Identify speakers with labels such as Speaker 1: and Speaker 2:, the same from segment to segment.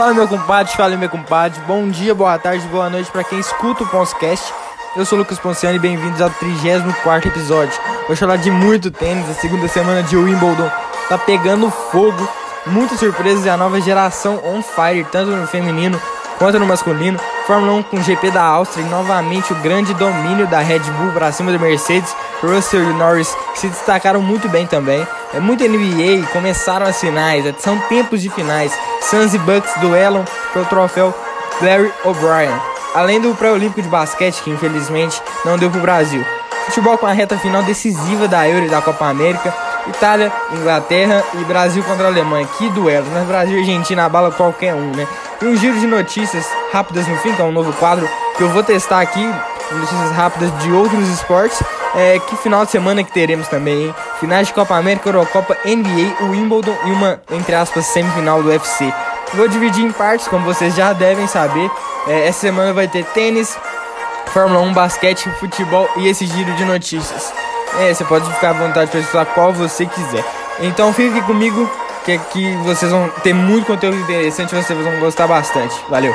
Speaker 1: Fala meu compadre, fala meu compadre. Bom dia, boa tarde, boa noite para quem escuta o Ponscast. Eu sou o Lucas Ponciano e bem-vindos ao 34 episódio. Vou falar de muito tênis, a segunda semana de Wimbledon tá pegando fogo. Muitas surpresas e a nova geração on fire, tanto no feminino quanto no masculino. Fórmula 1 com GP da Áustria e novamente o grande domínio da Red Bull para cima da Mercedes. Russell e Norris se destacaram muito bem também. É muito NBA, começaram as finais, são tempos de finais. Suns e Bucks duelam pelo troféu Larry O'Brien. Além do pré-olímpico de basquete, que infelizmente não deu para o Brasil. Futebol com a reta final decisiva da Euro e da Copa América. Itália, Inglaterra e Brasil contra a Alemanha. Que duelo, mas Brasil e Argentina bala qualquer um, né? E um giro de notícias rápidas no fim, que é um novo quadro que eu vou testar aqui. Notícias rápidas de outros esportes. É, que final de semana que teremos também, hein? Finais de Copa América, Eurocopa, NBA, Wimbledon e uma, entre aspas, semifinal do UFC. Vou dividir em partes, como vocês já devem saber. É, essa semana vai ter tênis, Fórmula 1, basquete, futebol e esse giro de notícias. É, você pode ficar à vontade para estudar qual você quiser. Então fique comigo, que aqui vocês vão ter muito conteúdo interessante, vocês vão gostar bastante. Valeu!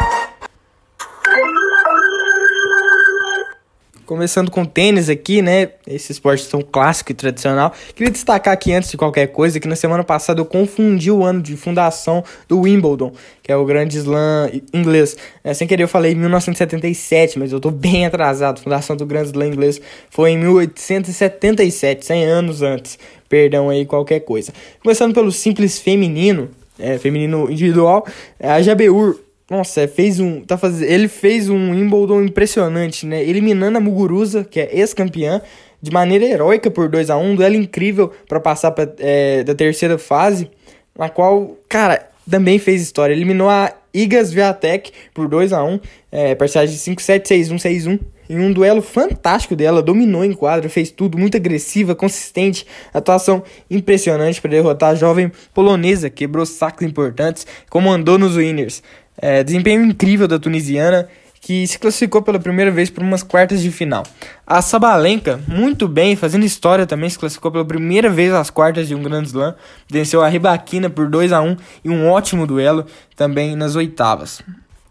Speaker 1: Começando com tênis aqui, né? Esse esporte tão clássico e tradicional. Queria destacar aqui antes de qualquer coisa que na semana passada eu confundi o ano de fundação do Wimbledon, que é o grande slam inglês. É, sem querer eu falei 1977, mas eu tô bem atrasado. A fundação do grande slam inglês foi em 1877, 100 anos antes. Perdão aí qualquer coisa. Começando pelo simples feminino, é, feminino individual, a Jabeur nossa, fez um. Tá faz... Ele fez um Wimbledon impressionante, né? Eliminando a Muguruza, que é ex-campeã, de maneira heróica por 2 a 1 um duelo incrível para passar pra, é, da terceira fase, na qual, cara, também fez história. Eliminou a Igas Viatek por 2 a 1 é, parciais de 5-7, 6-1, 6-1. Em um duelo fantástico dela, dominou em quadra, fez tudo muito agressiva, consistente, atuação impressionante para derrotar a jovem polonesa, quebrou sacos importantes, comandou nos winners. É, desempenho incrível da tunisiana, que se classificou pela primeira vez para umas quartas de final. A Sabalenka, muito bem, fazendo história também, se classificou pela primeira vez às quartas de um Grand Slam, venceu a Ribaquina por 2 a 1 e um ótimo duelo também nas oitavas.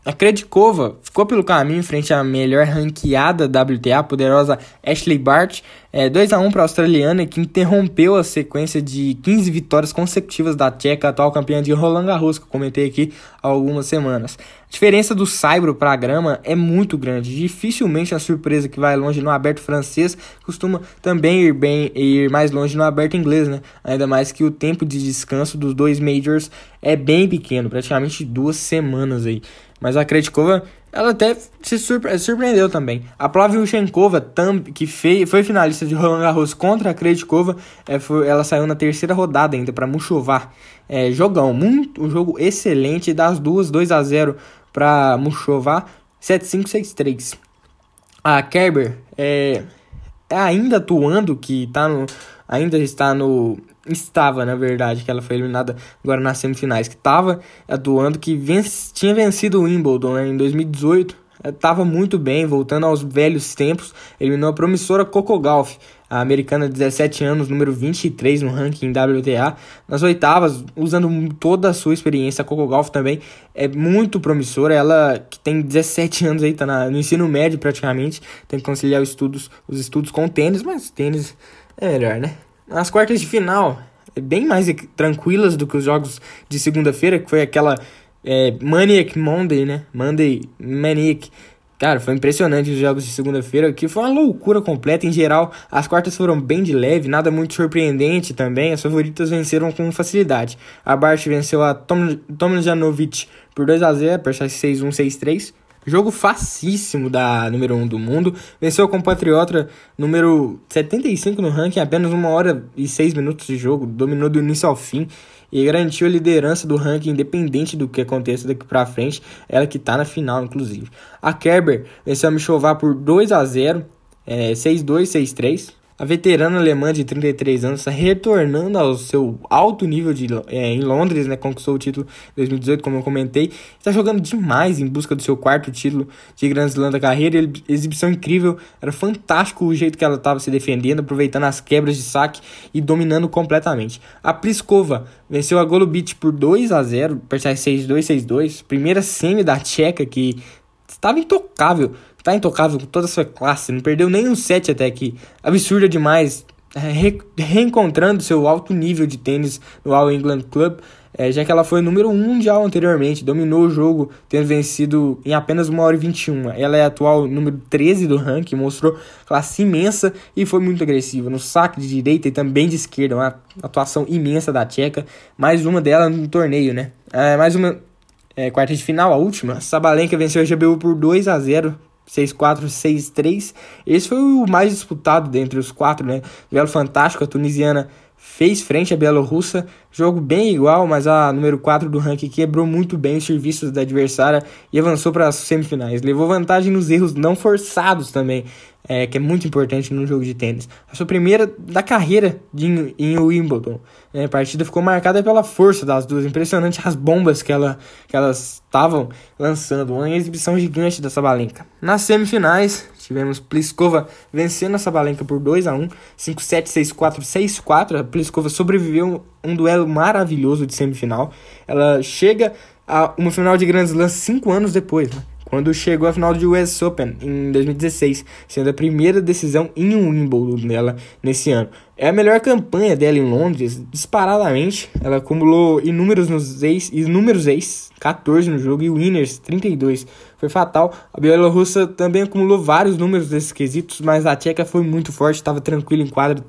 Speaker 1: A Kredikova ficou pelo caminho frente à melhor ranqueada WTA, poderosa Ashley Bart, é, 2 a 1 para a australiana, que interrompeu a sequência de 15 vitórias consecutivas da Tcheca, atual campeã de Roland Garros, que eu comentei aqui há algumas semanas. A diferença do saibro para a grama é muito grande. Dificilmente a surpresa que vai longe no aberto francês costuma também ir bem ir mais longe no aberto inglês, né? Ainda mais que o tempo de descanso dos dois majors é bem pequeno, praticamente duas semanas aí. Mas a Kretkova, ela até se surpre surpreendeu também. A Plavyuchenkova, que fei, foi finalista de Roland Garros contra a Kretkova, é, foi, ela saiu na terceira rodada ainda para Muchovar. É, jogão, muito, um jogo excelente das duas, 2 a 0 para Muchovar, 7-5, 6-3. A Kerber é, é ainda atuando, que tá no, ainda está no estava, na verdade, que ela foi eliminada agora nas semifinais, que estava atuando, que vence, tinha vencido o Wimbledon né, em 2018, estava muito bem, voltando aos velhos tempos, eliminou a promissora Coco Golf, a americana de 17 anos, número 23 no ranking WTA, nas oitavas, usando toda a sua experiência, a Coco Golf também é muito promissora, ela que tem 17 anos aí, tá na, no ensino médio praticamente, tem que conciliar os estudos, os estudos com o tênis, mas tênis é melhor, né? As quartas de final, é bem mais tranquilas do que os jogos de segunda-feira, que foi aquela é, Maniac Monday, né? Monday Maniac. Cara, foi impressionante os jogos de segunda-feira, que foi uma loucura completa. Em geral, as quartas foram bem de leve, nada muito surpreendente também. As favoritas venceram com facilidade. A Bart venceu a Tom, Tomljanovic por 2 a 0 por 6-1, 6-3. Jogo facíssimo da número 1 do mundo. Venceu a compatriota número 75 no ranking apenas uma hora e 6 minutos de jogo. Dominou do início ao fim e garantiu a liderança do ranking independente do que aconteça daqui para frente. Ela que tá na final, inclusive. A Kerber venceu a Michovar por 2 a 0 é, 6-2, 6-3. A veterana alemã de 33 anos retornando ao seu alto nível de, é, em Londres, né? Conquistou o título em 2018, como eu comentei. Está jogando demais em busca do seu quarto título de Grand Slam da carreira. Exibição incrível, era fantástico o jeito que ela estava se defendendo, aproveitando as quebras de saque e dominando completamente. A Pliskova venceu a Golubic por 2 a 0, parciais 6-2, 6-2. Primeira semi da Tcheca que estava intocável tá intocável com toda a sua classe, não perdeu nem um set até aqui. Absurda demais, é, re reencontrando seu alto nível de tênis no All England Club, é, já que ela foi número 1 mundial anteriormente, dominou o jogo, tendo vencido em apenas 1 hora e 21. Ela é atual número 13 do ranking, mostrou classe imensa e foi muito agressiva no saque de direita e também de esquerda, uma atuação imensa da Tcheca, mais uma dela no torneio, né? É, mais uma é, quarta de final, a última. Sabalenka venceu a GBU por 2 a 0 6-4, 6-3. Esse foi o mais disputado dentre os quatro, né? Duelo fantástico, a tunisiana fez frente à Bielorrussa, jogo bem igual, mas a número 4 do ranking quebrou muito bem os serviços da adversária e avançou para as semifinais. Levou vantagem nos erros não forçados também, é, que é muito importante no jogo de tênis. A sua primeira da carreira de, em Wimbledon. Né? A partida ficou marcada pela força das duas. Impressionante as bombas que, ela, que elas estavam lançando. Uma exibição gigante da Sabalenka. Nas semifinais, tivemos Pliskova vencendo a Sabalenka por 2 a 1 5-7, 6-4, 6-4. A Pliskova sobreviveu um duelo maravilhoso de semifinal. Ela chega a uma final de Grand Slam 5 anos depois. Né? quando chegou à final de US Open em 2016, sendo a primeira decisão em Wimbledon dela nesse ano. É a melhor campanha dela em Londres, disparadamente. Ela acumulou inúmeros nos ex, inúmeros ex, 14 no jogo, e winners, 32. Foi fatal. A Bielorrussa também acumulou vários números desses quesitos, mas a tcheca foi muito forte, estava tranquila em quadra,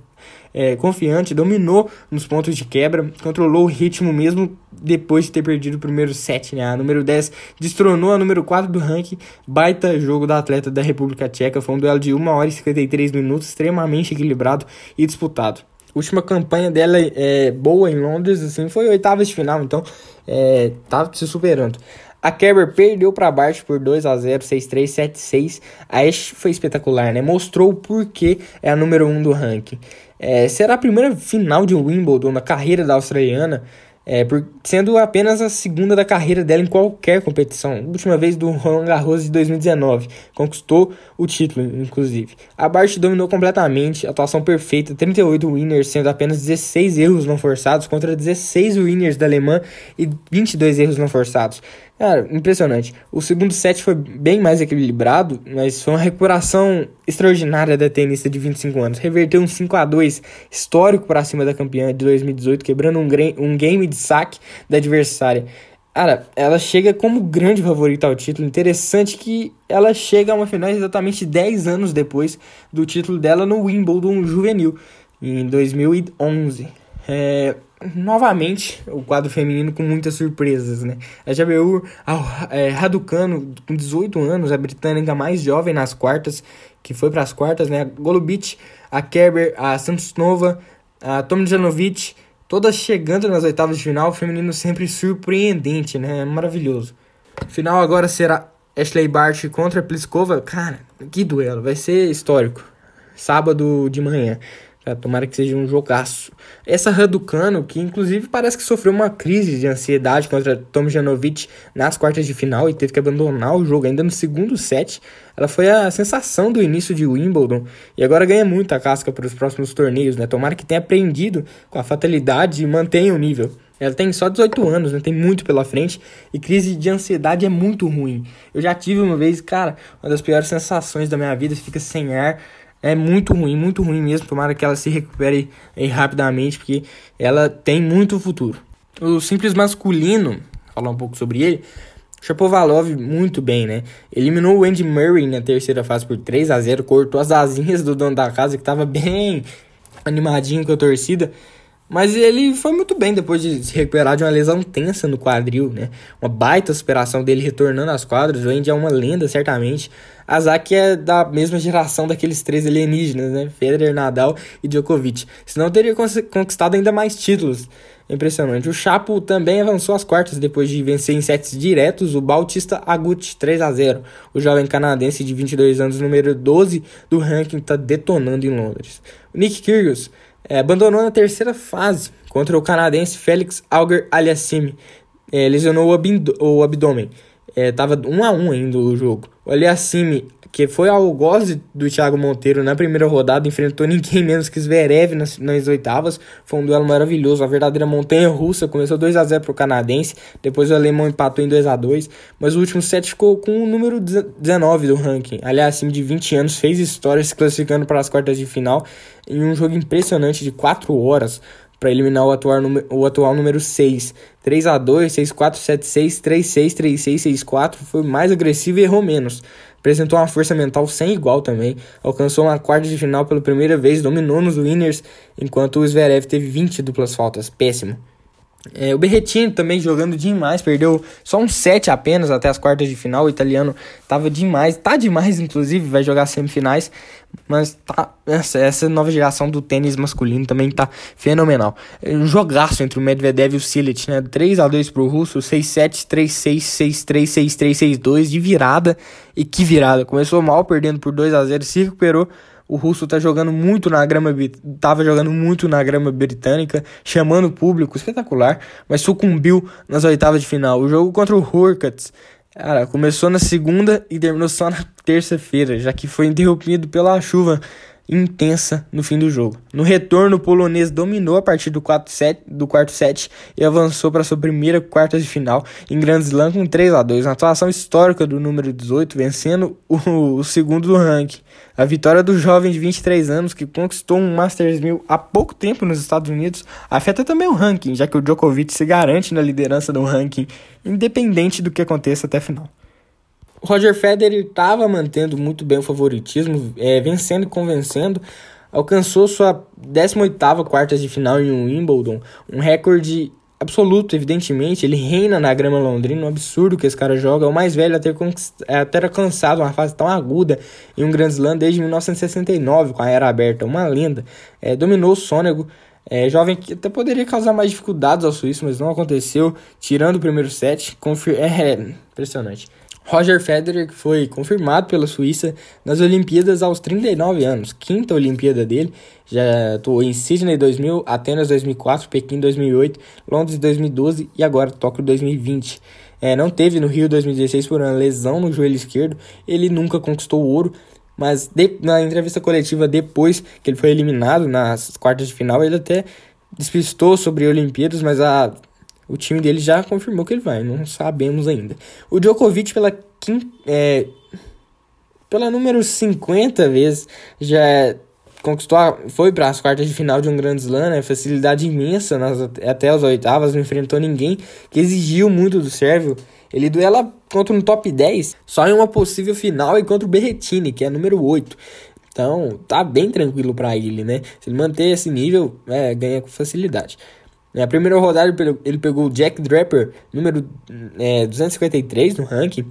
Speaker 1: é, confiante, dominou nos pontos de quebra, controlou o ritmo mesmo depois de ter perdido o primeiro set. Né? A número 10 destronou a número 4 do ranking. Baita jogo da atleta da República Tcheca. Foi um duelo de 1 hora e 53 minutos, extremamente equilibrado e disputado. Última campanha dela é boa em Londres, assim, foi oitavas de final, então é, tá se superando. A Kerber perdeu para baixo por 2 a 0 6-3, 7-6. A Ash foi espetacular, né? Mostrou o porquê é a número 1 um do ranking. É, será a primeira final de Wimbledon na carreira da australiana, é, por, sendo apenas a segunda da carreira dela em qualquer competição. Última vez do Roland Garros de 2019. Conquistou o título, inclusive. A Bart dominou completamente, atuação perfeita, 38 winners, sendo apenas 16 erros não forçados contra 16 winners da alemã e 22 erros não forçados. Cara, impressionante. O segundo set foi bem mais equilibrado, mas foi uma recuperação extraordinária da tenista de 25 anos. Reverteu um 5 a 2 histórico para cima da campeã de 2018, quebrando um, um game de saque da adversária. Cara, ela chega como grande favorita ao título. Interessante que ela chega a uma final exatamente 10 anos depois do título dela no Wimbledon juvenil, em 2011. É, novamente o quadro feminino com muitas surpresas, né? A JBU, a é, Raducano, com 18 anos, a britânica mais jovem nas quartas, que foi para as quartas, né? A Golubic, a Kerber, a Santos Nova, a Tomljanovic, todas chegando nas oitavas de final, feminino sempre surpreendente, né? É maravilhoso. Final agora será Ashley Bart contra Pliskova. Cara, que duelo, vai ser histórico. Sábado de manhã. É, tomara que seja um jogaço. Essa Raducano, que inclusive parece que sofreu uma crise de ansiedade contra Tom Janovic nas quartas de final e teve que abandonar o jogo ainda no segundo set. Ela foi a sensação do início de Wimbledon e agora ganha muita casca para os próximos torneios, né? Tomara que tenha aprendido com a fatalidade e mantenha o nível. Ela tem só 18 anos, né? Tem muito pela frente e crise de ansiedade é muito ruim. Eu já tive uma vez, cara, uma das piores sensações da minha vida, fica sem ar é muito ruim, muito ruim mesmo. Tomara que ela se recupere rapidamente, porque ela tem muito futuro. O simples masculino, falar um pouco sobre ele, Chapovalov muito bem, né? Eliminou o Andy Murray na terceira fase por 3 a 0 cortou as asinhas do dono da casa, que estava bem animadinho com a torcida. Mas ele foi muito bem depois de se recuperar de uma lesão tensa no quadril, né? Uma baita superação dele retornando às quadras. O Andy é uma lenda, certamente. Azak é da mesma geração daqueles três alienígenas, né? Federer, Nadal e Djokovic. Senão teria conquistado ainda mais títulos. impressionante. O Chapo também avançou às quartas depois de vencer em sets diretos o Bautista Agut 3 a 0. O jovem canadense de 22 anos, número 12 do ranking, está detonando em Londres. O Nick Kyrgios é, abandonou na terceira fase contra o canadense Félix Auger Aliassime. É, lesionou o, o abdômen. É, tava 1 a 1 ainda o jogo. O Aliassime que foi ao goze do Thiago Monteiro na primeira rodada, enfrentou ninguém menos que Zverev nas, nas oitavas. Foi um duelo maravilhoso, a verdadeira montanha russa. Começou 2 a 0 para o canadense, depois o alemão empatou em 2 a 2 mas o último set ficou com o número 19 do ranking. Aliás, acima de 20 anos, fez história se classificando para as quartas de final em um jogo impressionante de 4 horas para eliminar o atual, o atual número 6. 3 a 2 6 4 7 6 3 6 3 6 6 4 foi mais agressivo e errou menos apresentou uma força mental sem igual também, alcançou uma quarta de final pela primeira vez, dominou nos winners, enquanto o Zverev teve 20 duplas faltas, péssimo. É, o Berretini também jogando demais, perdeu só um set apenas até as quartas de final. O italiano tava demais, tá demais, inclusive, vai jogar semifinais. Mas tá, essa, essa nova geração do tênis masculino também tá fenomenal. É um jogaço entre o Medvedev e o Silic, né? 3 a 2 pro russo, 6-7, 3-6, 6-3, 6-3, 6-2 de virada. E que virada! Começou mal, perdendo por 2 a 0 se recuperou o russo tá jogando muito na grama, tava jogando muito na grama britânica, chamando o público, espetacular, mas sucumbiu nas oitavas de final. O jogo contra o Hurkacz, cara, começou na segunda e terminou só na terça-feira, já que foi interrompido pela chuva intensa no fim do jogo. No retorno, o polonês dominou a partir do, 4 set, do quarto set e avançou para sua primeira quarta de final em Grand Slam com 3 a 2 uma atuação histórica do número 18, vencendo o, o segundo do ranking. A vitória do jovem de 23 anos, que conquistou um Masters 1000 há pouco tempo nos Estados Unidos, afeta também o ranking, já que o Djokovic se garante na liderança do ranking, independente do que aconteça até a final. Roger Federer estava mantendo muito bem o favoritismo, é, vencendo e convencendo. Alcançou sua 18ª quartas de final em Wimbledon, um recorde absoluto, evidentemente. Ele reina na grama londrina, um absurdo que esse cara joga. É o mais velho a ter, a ter alcançado uma fase tão aguda em um Grand Slam desde 1969, com a era aberta. Uma lenda. É, dominou o Sônego. É, jovem que até poderia causar mais dificuldades ao suíço, mas não aconteceu. Tirando o primeiro set, confir é impressionante. Roger Federer, foi confirmado pela Suíça nas Olimpíadas aos 39 anos, quinta Olimpíada dele, já atuou em Sydney 2000, Atenas 2004, Pequim 2008, Londres 2012 e agora Tóquio 2020. É, não teve no Rio 2016 por uma lesão no joelho esquerdo, ele nunca conquistou o ouro, mas de, na entrevista coletiva depois que ele foi eliminado nas quartas de final, ele até despistou sobre Olimpíadas, mas a o time dele já confirmou que ele vai, não sabemos ainda. O Djokovic, pela, quim, é, pela número 50 vezes, já conquistou, a, foi para as quartas de final de um Grand Slam, né? facilidade imensa nas, até as oitavas, não enfrentou ninguém que exigiu muito do sérvio. Ele duela contra um top 10 só em uma possível final e contra o Berretini, que é número 8. Então, tá bem tranquilo para ele, né? Se ele manter esse nível, é, ganha com facilidade. Na primeira rodada ele pegou o Jack Draper, número é, 253 no ranking.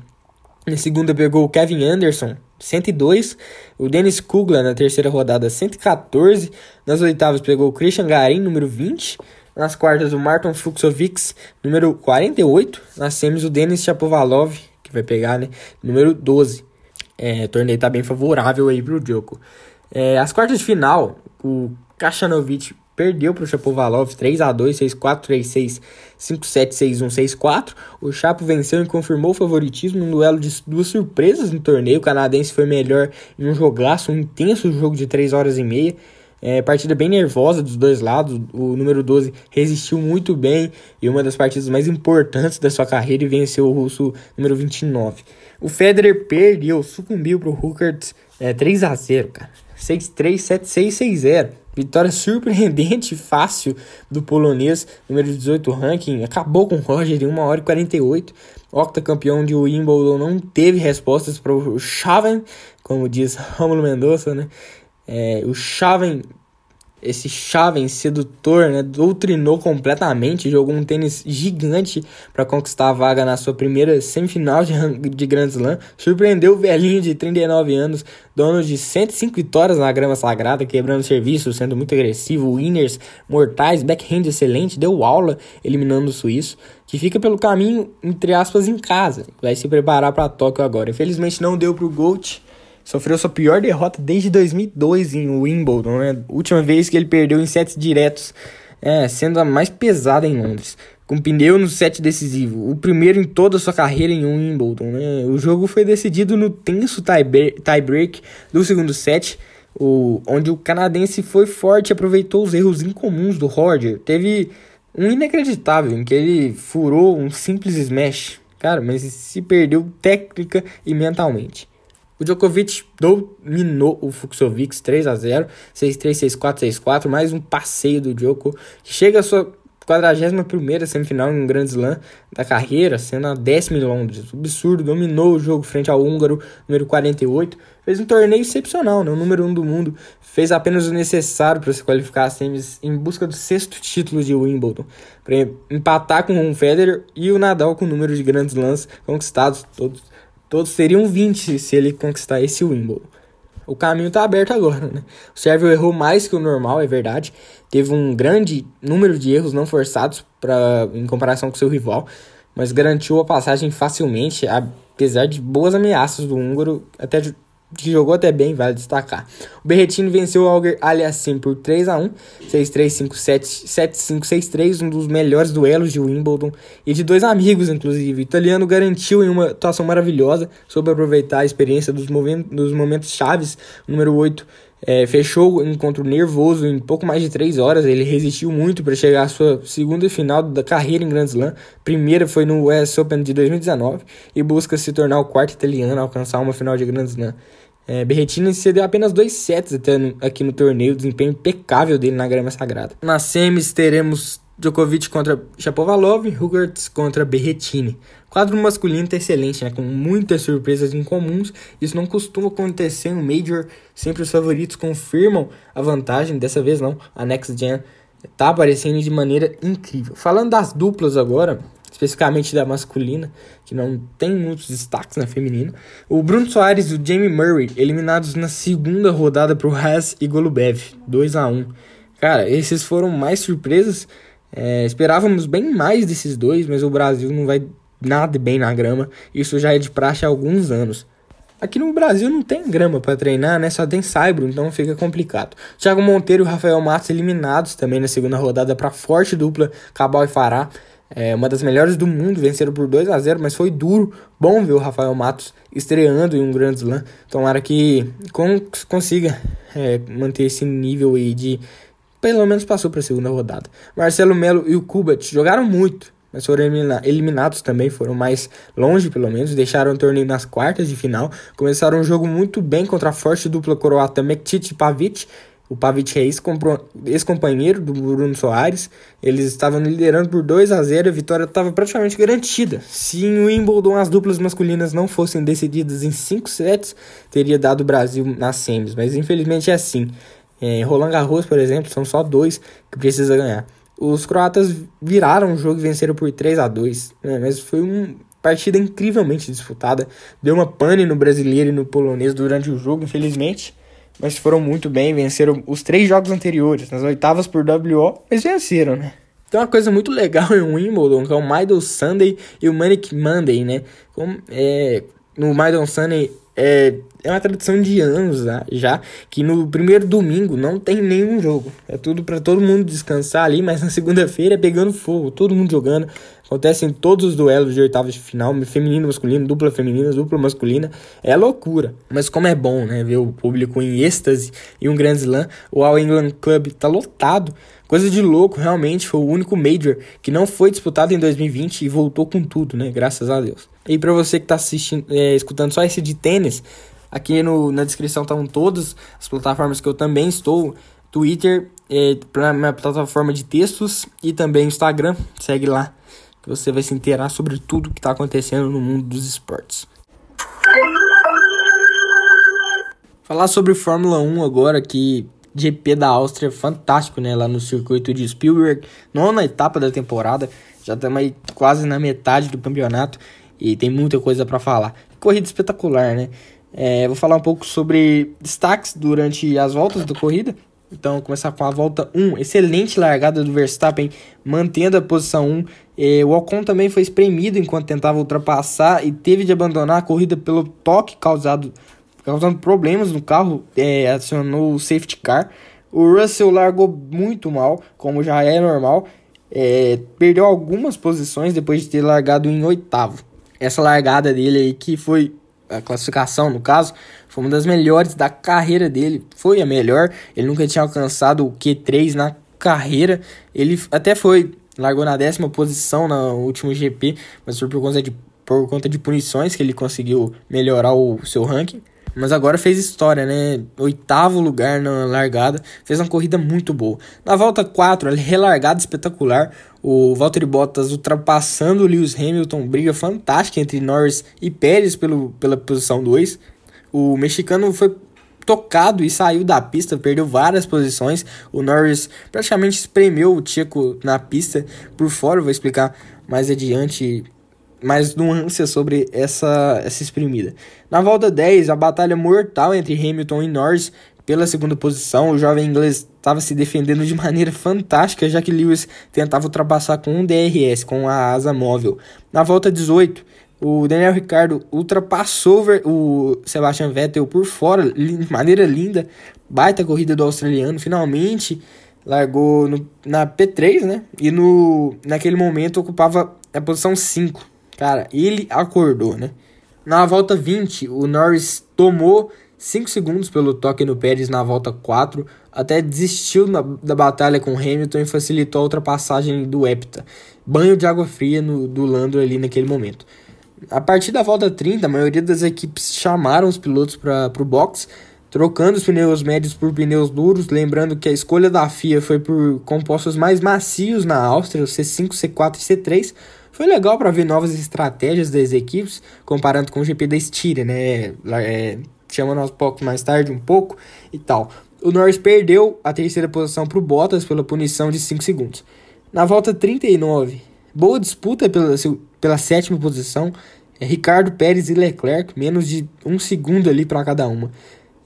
Speaker 1: Na segunda pegou o Kevin Anderson, 102. O Dennis Kugler na terceira rodada, 114. Nas oitavas pegou o Christian Garin, número 20. Nas quartas o Martin Fuxovics, número 48. Nas semis o Denis Chapovalov, que vai pegar, né? Número 12. É, o torneio tá bem favorável aí pro Djoko. É, as quartas de final, o Kachanowicz perdeu para o Chapovalov 3 a 2 6-4, 3-6, 5-7, 6-1, 6-4. O Chapo venceu e confirmou o favoritismo num duelo de duas surpresas no torneio. O canadense foi melhor em um jogaço, um intenso jogo de 3 horas e meia. É, partida bem nervosa dos dois lados. O número 12 resistiu muito bem e uma das partidas mais importantes da sua carreira e venceu o russo número 29. O Federer perdeu, sucumbiu para o Hooker é, 3 a 0 cara. 6-3, 7-6, 6-0. Vitória surpreendente e fácil do polonês, número 18 ranking, acabou com o Roger em 1 hora e 48. Octacampeão de Wimbledon não teve respostas para o Chaven, como diz Romulo Mendonça, né? É, o Chaven esse jovem sedutor, né, doutrinou completamente, jogou um tênis gigante para conquistar a vaga na sua primeira semifinal de, de Grand Slam, surpreendeu o velhinho de 39 anos, dono de 105 vitórias na grama sagrada, quebrando serviço, sendo muito agressivo, winners mortais, backhand excelente, deu aula eliminando o suíço, que fica pelo caminho, entre aspas, em casa, vai se preparar para Tóquio agora. Infelizmente não deu pro Gold, Sofreu sua pior derrota desde 2002 em Wimbledon, né? Última vez que ele perdeu em sets diretos, é, sendo a mais pesada em Londres. Com pneu no set decisivo, o primeiro em toda sua carreira em Wimbledon. Né? O jogo foi decidido no tenso tie-break do segundo set, o, onde o canadense foi forte e aproveitou os erros incomuns do Roger. Teve um inacreditável em que ele furou um simples smash, cara, mas se perdeu técnica e mentalmente. Djokovic dominou o Fuxovics 3 a 0 6-3, 6-4, 6-4. Mais um passeio do Djoko, que chega à sua 41 semifinal em um Grand Slam da carreira, sendo a décima em Londres. Absurdo, dominou o jogo frente ao húngaro, número 48. Fez um torneio excepcional, né? o número 1 um do mundo. Fez apenas o necessário para se qualificar semis em busca do sexto título de Wimbledon. Para empatar com o Federer e o Nadal com o número de Grand Slams conquistados, todos Todos teriam 20 se ele conquistar esse Wimbledon. O caminho está aberto agora, né? O Sérvio errou mais que o normal, é verdade. Teve um grande número de erros não forçados pra, em comparação com seu rival, mas garantiu a passagem facilmente, apesar de boas ameaças do húngaro, até que jogou até bem, vale destacar. O Berretini venceu o Alger Aliassim por 3 a 1 6-3, 5-7, 7-5, 6-3, um dos melhores duelos de Wimbledon e de dois amigos, inclusive. O italiano garantiu em uma atuação maravilhosa, soube aproveitar a experiência dos, dos momentos chaves. O número 8 é, fechou o encontro nervoso em pouco mais de 3 horas. Ele resistiu muito para chegar à sua segunda final da carreira em Grand Slam. Primeira foi no US Open de 2019 e busca se tornar o quarto italiano a alcançar uma final de Grand Slam. É, Berrettini cedeu apenas dois sets até no, aqui no torneio, desempenho impecável dele na grama sagrada. Na semis teremos Djokovic contra Shapovalov, Hugertz contra Berrettini. Quadro masculino tá excelente, né? com muitas surpresas incomuns. Isso não costuma acontecer no Major. Sempre os favoritos confirmam a vantagem. Dessa vez não. A Next Gen tá aparecendo de maneira incrível. Falando das duplas agora, especificamente da masculina, que não tem muitos destaques na feminina. O Bruno Soares e o Jamie Murray eliminados na segunda rodada para o Haas e Golubev, 2 a 1 Cara, esses foram mais surpresas. É, esperávamos bem mais desses dois, mas o Brasil não vai nada bem na grama. Isso já é de praxe há alguns anos. Aqui no Brasil não tem grama para treinar, né? Só tem saibro, então fica complicado. Thiago Monteiro e Rafael Matos eliminados também na segunda rodada para forte dupla Cabal e Fará. É uma das melhores do mundo, venceram por 2 a 0 mas foi duro. Bom ver o Rafael Matos estreando em um grande slam. Tomara que consiga é, manter esse nível aí de. Pelo menos passou para a segunda rodada. Marcelo Melo e o Kubat jogaram muito, mas foram eliminados também, foram mais longe pelo menos, deixaram o torneio nas quartas de final, começaram um jogo muito bem contra a forte dupla croata Mektic Pavic, o Pavic é ex-companheiro do Bruno Soares. Eles estavam liderando por 2 a 0 a vitória estava praticamente garantida. Se em Wimbledon as duplas masculinas não fossem decididas em 5 sets, teria dado o Brasil nas semis. Mas infelizmente é assim. É, Roland Garros, por exemplo, são só dois que precisa ganhar. Os croatas viraram o jogo e venceram por 3 a 2 né? mas foi uma partida incrivelmente disputada. Deu uma pane no brasileiro e no polonês durante o jogo, infelizmente mas foram muito bem, venceram os três jogos anteriores, nas oitavas por WO, mas venceram, né? Tem uma coisa muito legal em Wimbledon, que é o Maidon Sunday e o Manic Monday, né? Como, é, no Maidon Sunday é, é uma tradição de anos já, já, que no primeiro domingo não tem nenhum jogo. É tudo para todo mundo descansar ali, mas na segunda-feira é pegando fogo, todo mundo jogando. Acontecem todos os duelos de oitavas de final, feminino, masculino, dupla feminina, dupla masculina. É loucura. Mas como é bom, né, ver o público em êxtase e um Grand Slam. O All England Club tá lotado. Coisa de louco, realmente. Foi o único Major que não foi disputado em 2020 e voltou com tudo, né? Graças a Deus. E para você que tá assistindo, é, escutando só esse de tênis, aqui no, na descrição estão todas as plataformas que eu também estou. Twitter, é, minha plataforma de textos e também Instagram. Segue lá que você vai se inteirar sobre tudo que está acontecendo no mundo dos esportes. Falar sobre Fórmula 1 agora, que GP da Áustria fantástico, né? Lá no circuito de Spielberg, nona etapa da temporada. Já estamos aí quase na metade do campeonato e tem muita coisa para falar. Corrida espetacular, né? É, vou falar um pouco sobre destaques durante as voltas da corrida. Então, começar com a volta 1. Excelente largada do Verstappen, mantendo a posição 1. E o Ocon também foi espremido enquanto tentava ultrapassar e teve de abandonar a corrida pelo toque causado, causando problemas no carro. É, acionou o safety car. O Russell largou muito mal, como já é normal. É, perdeu algumas posições depois de ter largado em oitavo. Essa largada dele aí que foi a classificação, no caso, foi uma das melhores da carreira dele. Foi a melhor. Ele nunca tinha alcançado o Q3 na carreira. Ele até foi, largou na décima posição no último GP, mas foi por conta de, por conta de punições que ele conseguiu melhorar o seu ranking. Mas agora fez história, né? Oitavo lugar na largada. Fez uma corrida muito boa. Na volta 4, relargada espetacular. O Valtteri Bottas ultrapassando o Lewis Hamilton. Briga fantástica entre Norris e Pérez pelo, pela posição 2. O mexicano foi tocado e saiu da pista, perdeu várias posições. O Norris praticamente espremeu o Checo na pista por fora. Vou explicar mais adiante mais nuances sobre essa, essa exprimida. Na volta 10, a batalha mortal entre Hamilton e Norris pela segunda posição. O jovem inglês estava se defendendo de maneira fantástica, já que Lewis tentava ultrapassar com um DRS, com a asa móvel. Na volta 18, o Daniel Ricciardo ultrapassou o Sebastian Vettel por fora, de maneira linda. Baita corrida do australiano, finalmente largou no, na P3, né? E no, naquele momento ocupava a posição 5. Cara, ele acordou, né? Na volta 20, o Norris tomou 5 segundos pelo toque no Pérez na volta 4, até desistiu na, da batalha com Hamilton e facilitou a ultrapassagem do Epta. Banho de água fria no, do Lando ali naquele momento. A partir da volta 30, a maioria das equipes chamaram os pilotos para o box, trocando os pneus médios por pneus duros, lembrando que a escolha da FIA foi por compostos mais macios na Áustria, o C5, C4 e C3, foi legal para ver novas estratégias das equipes, comparando com o GP da Styria, né? É, chamando aos poucos mais tarde um pouco e tal. O Norris perdeu a terceira posição para o Bottas pela punição de 5 segundos. Na volta 39, boa disputa pela, pela sétima posição. É, Ricardo Pérez e Leclerc, menos de um segundo ali para cada uma.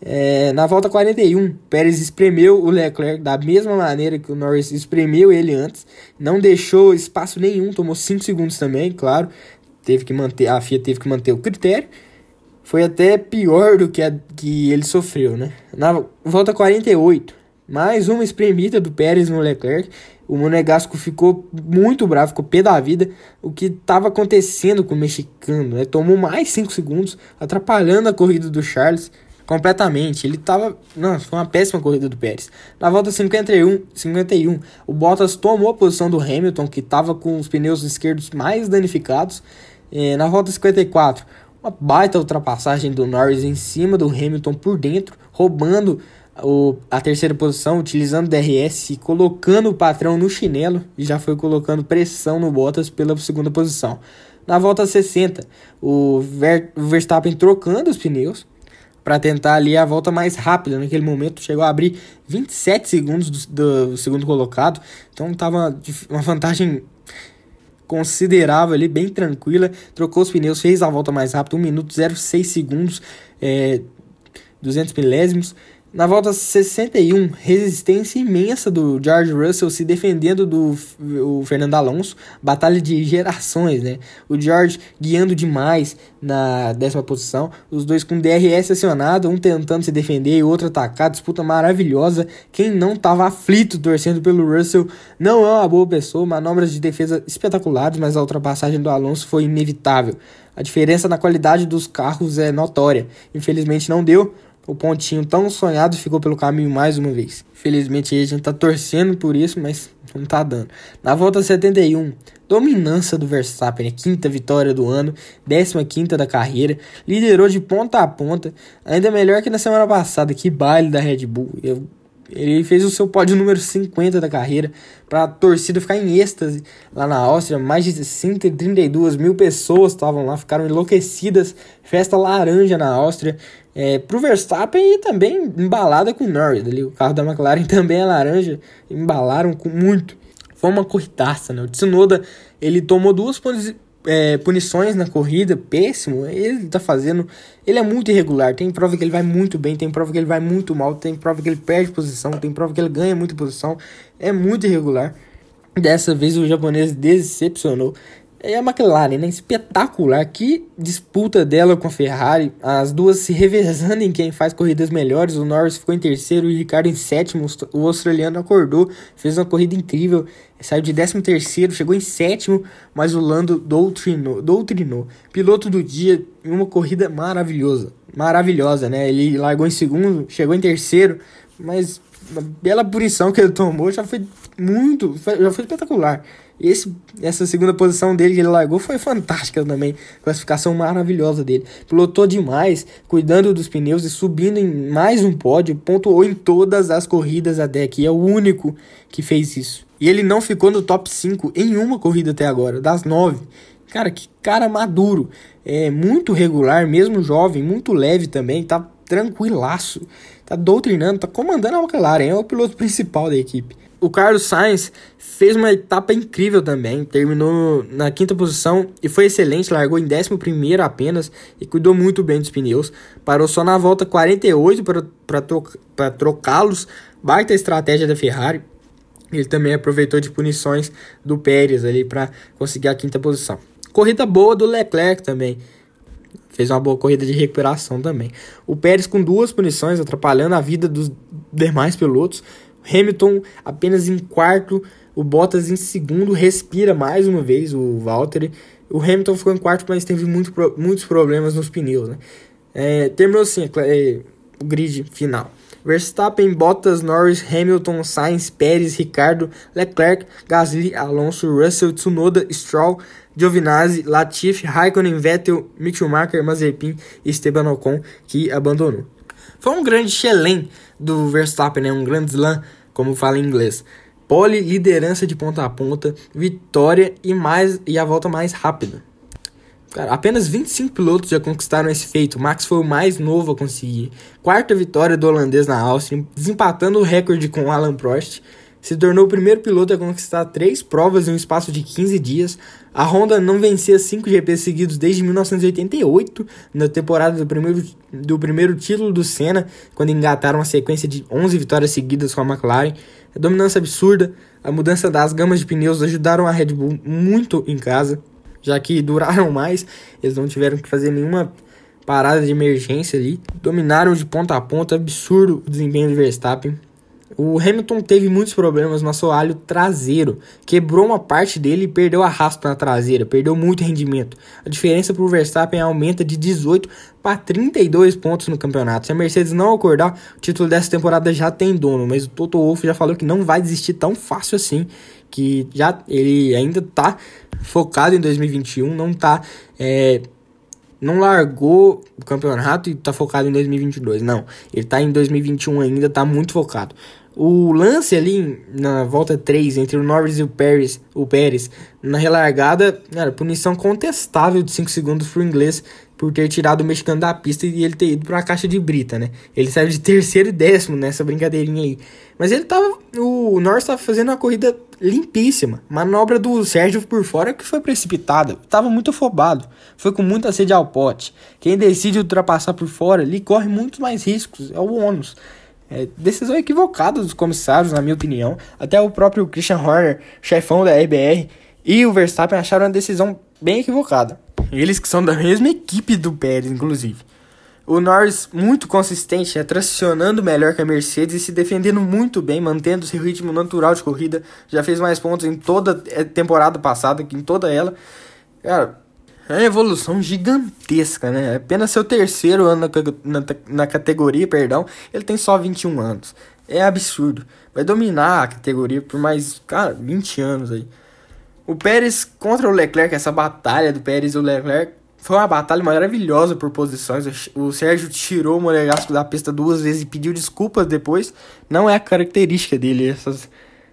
Speaker 1: É, na volta 41, Pérez espremeu o Leclerc da mesma maneira que o Norris espremeu ele antes, não deixou espaço nenhum, tomou 5 segundos também, claro, teve que manter, a FIA teve que manter o critério. Foi até pior do que a que ele sofreu, né? Na volta 48, mais uma espremida do Pérez no Leclerc. O Monegasco ficou muito bravo, ficou pé da vida. O que estava acontecendo com o mexicano, né? Tomou mais 5 segundos, atrapalhando a corrida do Charles completamente. Ele tava. Não, foi uma péssima corrida do Pérez. Na volta 51, 51 o Bottas tomou a posição do Hamilton, que estava com os pneus esquerdos mais danificados. É, na volta 54, uma baita ultrapassagem do Norris em cima do Hamilton por dentro, roubando o, a terceira posição, utilizando DRS colocando o patrão no chinelo, e já foi colocando pressão no Bottas pela segunda posição. Na volta 60, o, Ver, o Verstappen trocando os pneus para tentar ali a volta mais rápida. Naquele momento chegou a abrir 27 segundos do, do segundo colocado, então estava uma vantagem considerável ali, bem tranquila. Trocou os pneus, fez a volta mais rápida, 1 minuto 06 segundos, é, 200 milésimos. Na volta 61, resistência imensa do George Russell se defendendo do o Fernando Alonso, batalha de gerações, né? O George guiando demais na décima posição, os dois com DRS acionado, um tentando se defender e outro atacar, disputa maravilhosa. Quem não estava aflito torcendo pelo Russell não é uma boa pessoa, manobras de defesa espetaculares, mas a ultrapassagem do Alonso foi inevitável. A diferença na qualidade dos carros é notória. Infelizmente não deu, o pontinho tão sonhado ficou pelo caminho mais uma vez. Felizmente a gente tá torcendo por isso, mas não tá dando. Na volta 71, dominância do Verstappen, a quinta vitória do ano, décima quinta da carreira, liderou de ponta a ponta, ainda melhor que na semana passada, que baile da Red Bull. Eu Ele fez o seu pódio número 50 da carreira para a torcida ficar em êxtase lá na Áustria. Mais de 132 mil pessoas estavam lá, ficaram enlouquecidas. Festa laranja na Áustria. É, pro Verstappen e também embalada com o Norris. Ali, o carro da McLaren também é laranja. Embalaram com muito. Foi uma corridaça, né? O Tsunoda, ele tomou duas é, punições na corrida, péssimo. Ele tá fazendo. Ele é muito irregular. Tem prova que ele vai muito bem, tem prova que ele vai muito mal, tem prova que ele perde posição, tem prova que ele ganha muita posição. É muito irregular. Dessa vez o japonês decepcionou. É a McLaren, né? Espetacular. Que disputa dela com a Ferrari. As duas se revezando em quem faz corridas melhores. O Norris ficou em terceiro e o Ricardo em sétimo. O australiano acordou, fez uma corrida incrível. Saiu de décimo terceiro, chegou em sétimo, mas o Lando doutrinou. doutrinou. Piloto do dia em uma corrida maravilhosa. Maravilhosa, né? Ele largou em segundo, chegou em terceiro, mas a bela punição que ele tomou já foi muito, já foi espetacular. Esse, essa segunda posição dele que ele largou foi fantástica também. Classificação maravilhosa dele. Pilotou demais, cuidando dos pneus e subindo em mais um pódio. Pontuou em todas as corridas até aqui. É o único que fez isso. E ele não ficou no top 5 em uma corrida até agora, das nove. Cara, que cara maduro. É muito regular, mesmo jovem, muito leve também. Tá tranquilaço. Tá doutrinando, tá comandando a McLaren. É o piloto principal da equipe. O Carlos Sainz fez uma etapa incrível também, terminou na quinta posição e foi excelente, largou em 11 apenas e cuidou muito bem dos pneus. Parou só na volta 48 para trocá-los, baita estratégia da Ferrari. Ele também aproveitou de punições do Pérez ali para conseguir a quinta posição. Corrida boa do Leclerc também. Fez uma boa corrida de recuperação também. O Pérez com duas punições, atrapalhando a vida dos demais pilotos. Hamilton apenas em quarto, o Bottas em segundo, respira mais uma vez o Valtteri. O Hamilton ficou em quarto, mas teve muito, muitos problemas nos pneus. Né? É, terminou assim é, o grid final. Verstappen, Bottas, Norris, Hamilton, Sainz, Pérez, Ricardo, Leclerc, Gasly, Alonso, Russell, Tsunoda, Stroll, Giovinazzi, Latifi, Raikkonen, Vettel, Mick Schumacher, Mazepin e Esteban Ocon, que abandonou. Foi um grande chelém do Verstappen, né? um grande slam, como fala em inglês. Pole, liderança de ponta a ponta, vitória e, mais, e a volta mais rápida. Cara, apenas 25 pilotos já conquistaram esse feito. Max foi o mais novo a conseguir. Quarta vitória do holandês na Áustria, desempatando o recorde com Alan Prost. Se tornou o primeiro piloto a conquistar três provas em um espaço de 15 dias. A Honda não vencia cinco GPs seguidos desde 1988, na temporada do primeiro, do primeiro título do Senna, quando engataram uma sequência de 11 vitórias seguidas com a McLaren. A dominância absurda, a mudança das gamas de pneus ajudaram a Red Bull muito em casa já que duraram mais, eles não tiveram que fazer nenhuma parada de emergência ali. Dominaram de ponta a ponta, absurdo o desempenho do Verstappen. O Hamilton teve muitos problemas no assoalho traseiro, quebrou uma parte dele e perdeu a na traseira, perdeu muito rendimento. A diferença para o Verstappen aumenta de 18 para 32 pontos no campeonato. Se a Mercedes não acordar, o título dessa temporada já tem dono, mas o Toto Wolff já falou que não vai desistir tão fácil assim, que já ele ainda está focado em 2021, não tá. É, não largou o campeonato e tá focado em 2022. Não, ele tá em 2021 ainda, tá muito focado. O lance ali na volta 3 entre o Norris e o Pérez, o Pérez na relargada, cara, punição contestável de 5 segundos pro inglês por ter tirado o mexicano da pista e ele ter ido para a caixa de brita, né? Ele saiu de terceiro e décimo nessa brincadeirinha aí. Mas ele tava. O Norris tava fazendo uma corrida limpíssima. Manobra do Sérgio por fora que foi precipitada. Tava muito afobado. Foi com muita sede ao pote. Quem decide ultrapassar por fora ali corre muito mais riscos. É o ônus. É, decisão equivocada dos comissários, na minha opinião. Até o próprio Christian Horner, chefão da RBR, e o Verstappen acharam a decisão bem equivocada. Eles que são da mesma equipe do Pérez, inclusive. O Norris muito consistente, é tracionando melhor que a Mercedes e se defendendo muito bem, mantendo seu ritmo natural de corrida. Já fez mais pontos em toda a temporada passada, que em toda ela. Cara, é uma evolução gigantesca, né? É apenas seu terceiro ano na, na, na categoria, perdão. Ele tem só 21 anos. É absurdo. Vai dominar a categoria por mais, cara, 20 anos aí. O Pérez contra o Leclerc, essa batalha do Pérez e o Leclerc, Foi uma batalha maravilhosa por posições. O Sérgio tirou o Monegasco da pista duas vezes e pediu desculpas depois. Não é a característica dele, essas,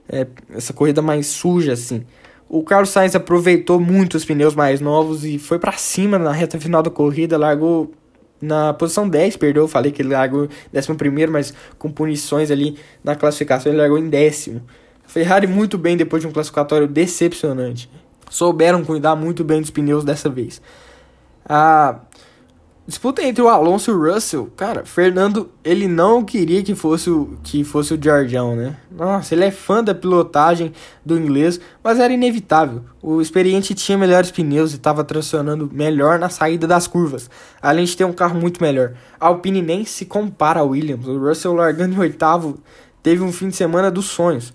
Speaker 1: é, essa corrida mais suja assim. O Carlos Sainz aproveitou muito os pneus mais novos e foi para cima na reta final da corrida, largou na posição 10, perdeu, falei que ele largou décimo primeiro, mas com punições ali na classificação ele largou em décimo. Ferrari muito bem depois de um classificatório decepcionante. Souberam cuidar muito bem dos pneus dessa vez. A disputa entre o Alonso e o Russell, cara, Fernando, ele não queria que fosse o que fosse o Jardião, né? Nossa, ele é fã da pilotagem do inglês, mas era inevitável. O experiente tinha melhores pneus e estava tracionando melhor na saída das curvas, além de ter um carro muito melhor. A Alpine nem se compara ao Williams. O Russell largando em oitavo teve um fim de semana dos sonhos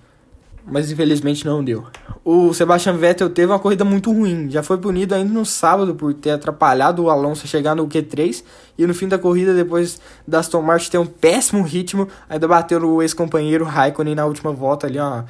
Speaker 1: mas infelizmente não deu. O Sebastian Vettel teve uma corrida muito ruim, já foi punido ainda no sábado por ter atrapalhado o Alonso a chegar no Q3 e no fim da corrida, depois da Aston Martin ter um péssimo ritmo, ainda bateu o ex-companheiro Raikkonen na última volta ali, uma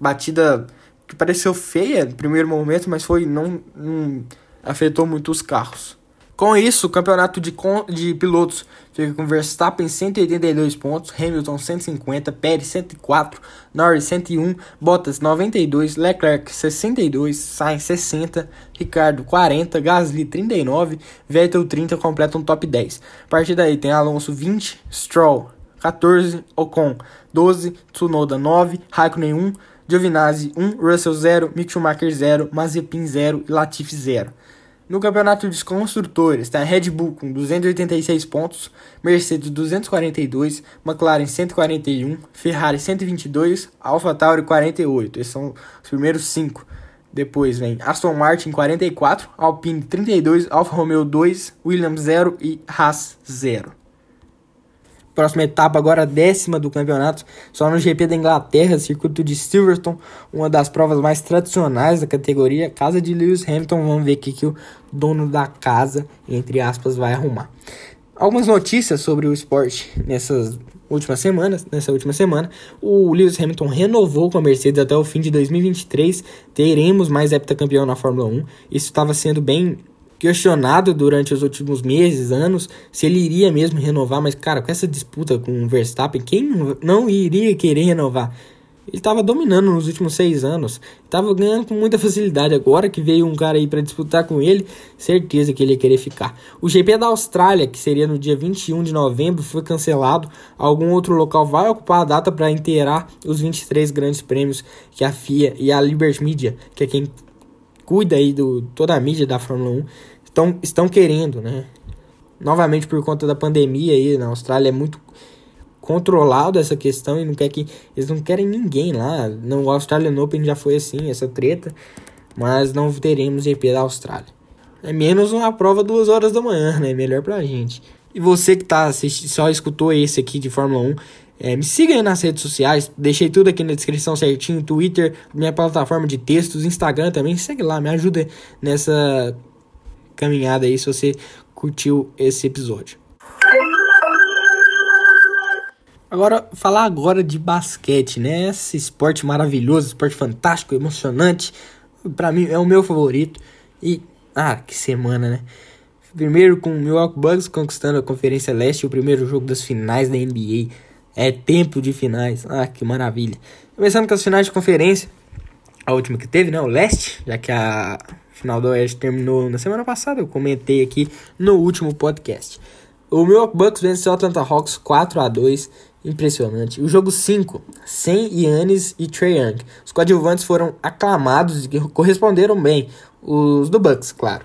Speaker 1: batida que pareceu feia no primeiro momento, mas foi não, não afetou muito os carros. Com isso, o campeonato de, de pilotos fica com Verstappen 182 pontos, Hamilton 150, Pérez 104, Norris 101, Bottas 92, Leclerc 62, Sainz 60, Ricardo 40, Gasly 39, Vettel 30 completa um top 10. A partir daí tem Alonso 20, Stroll 14, Ocon 12, Tsunoda 9, Raikkonen 1, Giovinazzi 1, Russell 0, Mick Schumacher 0, Mazepin 0 e Latifi 0. No campeonato de construtores, a Red Bull com 286 pontos, Mercedes 242, McLaren 141, Ferrari 122, AlphaTauri 48. Esses são os primeiros cinco. Depois vem Aston Martin 44, Alpine 32, Alfa Romeo 2, Williams 0 e Haas 0. Próxima etapa agora, décima do campeonato, só no GP da Inglaterra, circuito de Silverstone, uma das provas mais tradicionais da categoria, casa de Lewis Hamilton, vamos ver o que, que o dono da casa, entre aspas, vai arrumar. Algumas notícias sobre o esporte nessas últimas semanas, nessa última semana, o Lewis Hamilton renovou com a Mercedes até o fim de 2023, teremos mais heptacampeão na Fórmula 1, isso estava sendo bem questionado durante os últimos meses, anos, se ele iria mesmo renovar, mas cara, com essa disputa com o Verstappen, quem não iria querer renovar? Ele estava dominando nos últimos seis anos, estava ganhando com muita facilidade. Agora que veio um cara aí para disputar com ele, certeza que ele ia querer ficar. O GP da Austrália, que seria no dia 21 de novembro, foi cancelado. Algum outro local vai ocupar a data para inteirar os 23 grandes prêmios que a FIA e a Liberty Media, que é quem cuida aí do toda a mídia da Fórmula 1, estão, estão querendo, né? Novamente por conta da pandemia aí na Austrália é muito controlado essa questão e não quer que eles não querem ninguém lá. No Australian Open já foi assim, essa treta, mas não teremos GP da Austrália. É menos uma prova duas horas da manhã, né? Melhor pra gente. E você que tá assistindo, só escutou esse aqui de Fórmula 1, é, me siga aí nas redes sociais, deixei tudo aqui na descrição certinho, Twitter, minha plataforma de textos, Instagram também, segue lá, me ajuda nessa caminhada aí se você curtiu esse episódio. Agora, falar agora de basquete, né? Esse esporte maravilhoso, esporte fantástico, emocionante. Para mim é o meu favorito. E, ah, que semana, né? Primeiro com o Milwaukee Bucks conquistando a Conferência Leste, o primeiro jogo das finais da NBA. É tempo de finais. Ah, que maravilha. Começando com as finais de conferência. A última que teve, né? O Leste, já que a final do Oeste terminou na semana passada. Eu comentei aqui no último podcast. O Milwaukee Bucks venceu o Atlanta Hawks 4 a 2 Impressionante. O jogo 5, sem Yannis e Trey Young. Os coadjuvantes foram aclamados e corresponderam bem. Os do Bucks, claro.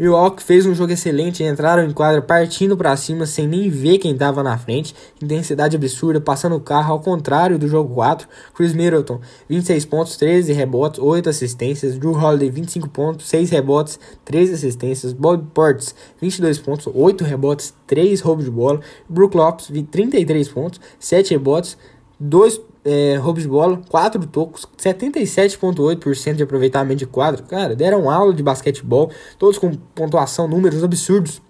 Speaker 1: Milwaukee fez um jogo excelente, entraram em quadra partindo para cima sem nem ver quem estava na frente, intensidade absurda, passando o carro ao contrário do jogo 4. Chris Middleton, 26 pontos, 13 rebotes, 8 assistências. Drew Holiday, 25 pontos, 6 rebotes, 13 assistências. Bob Ports, 22 pontos, 8 rebotes, 3 roubos de bola. Brook Lopes, 33 pontos, 7 rebotes, 2 é, roubos de bola, 4 tocos, 77,8% de aproveitamento de quadro. Cara, deram aula de basquetebol, todos com pontuação, números absurdos.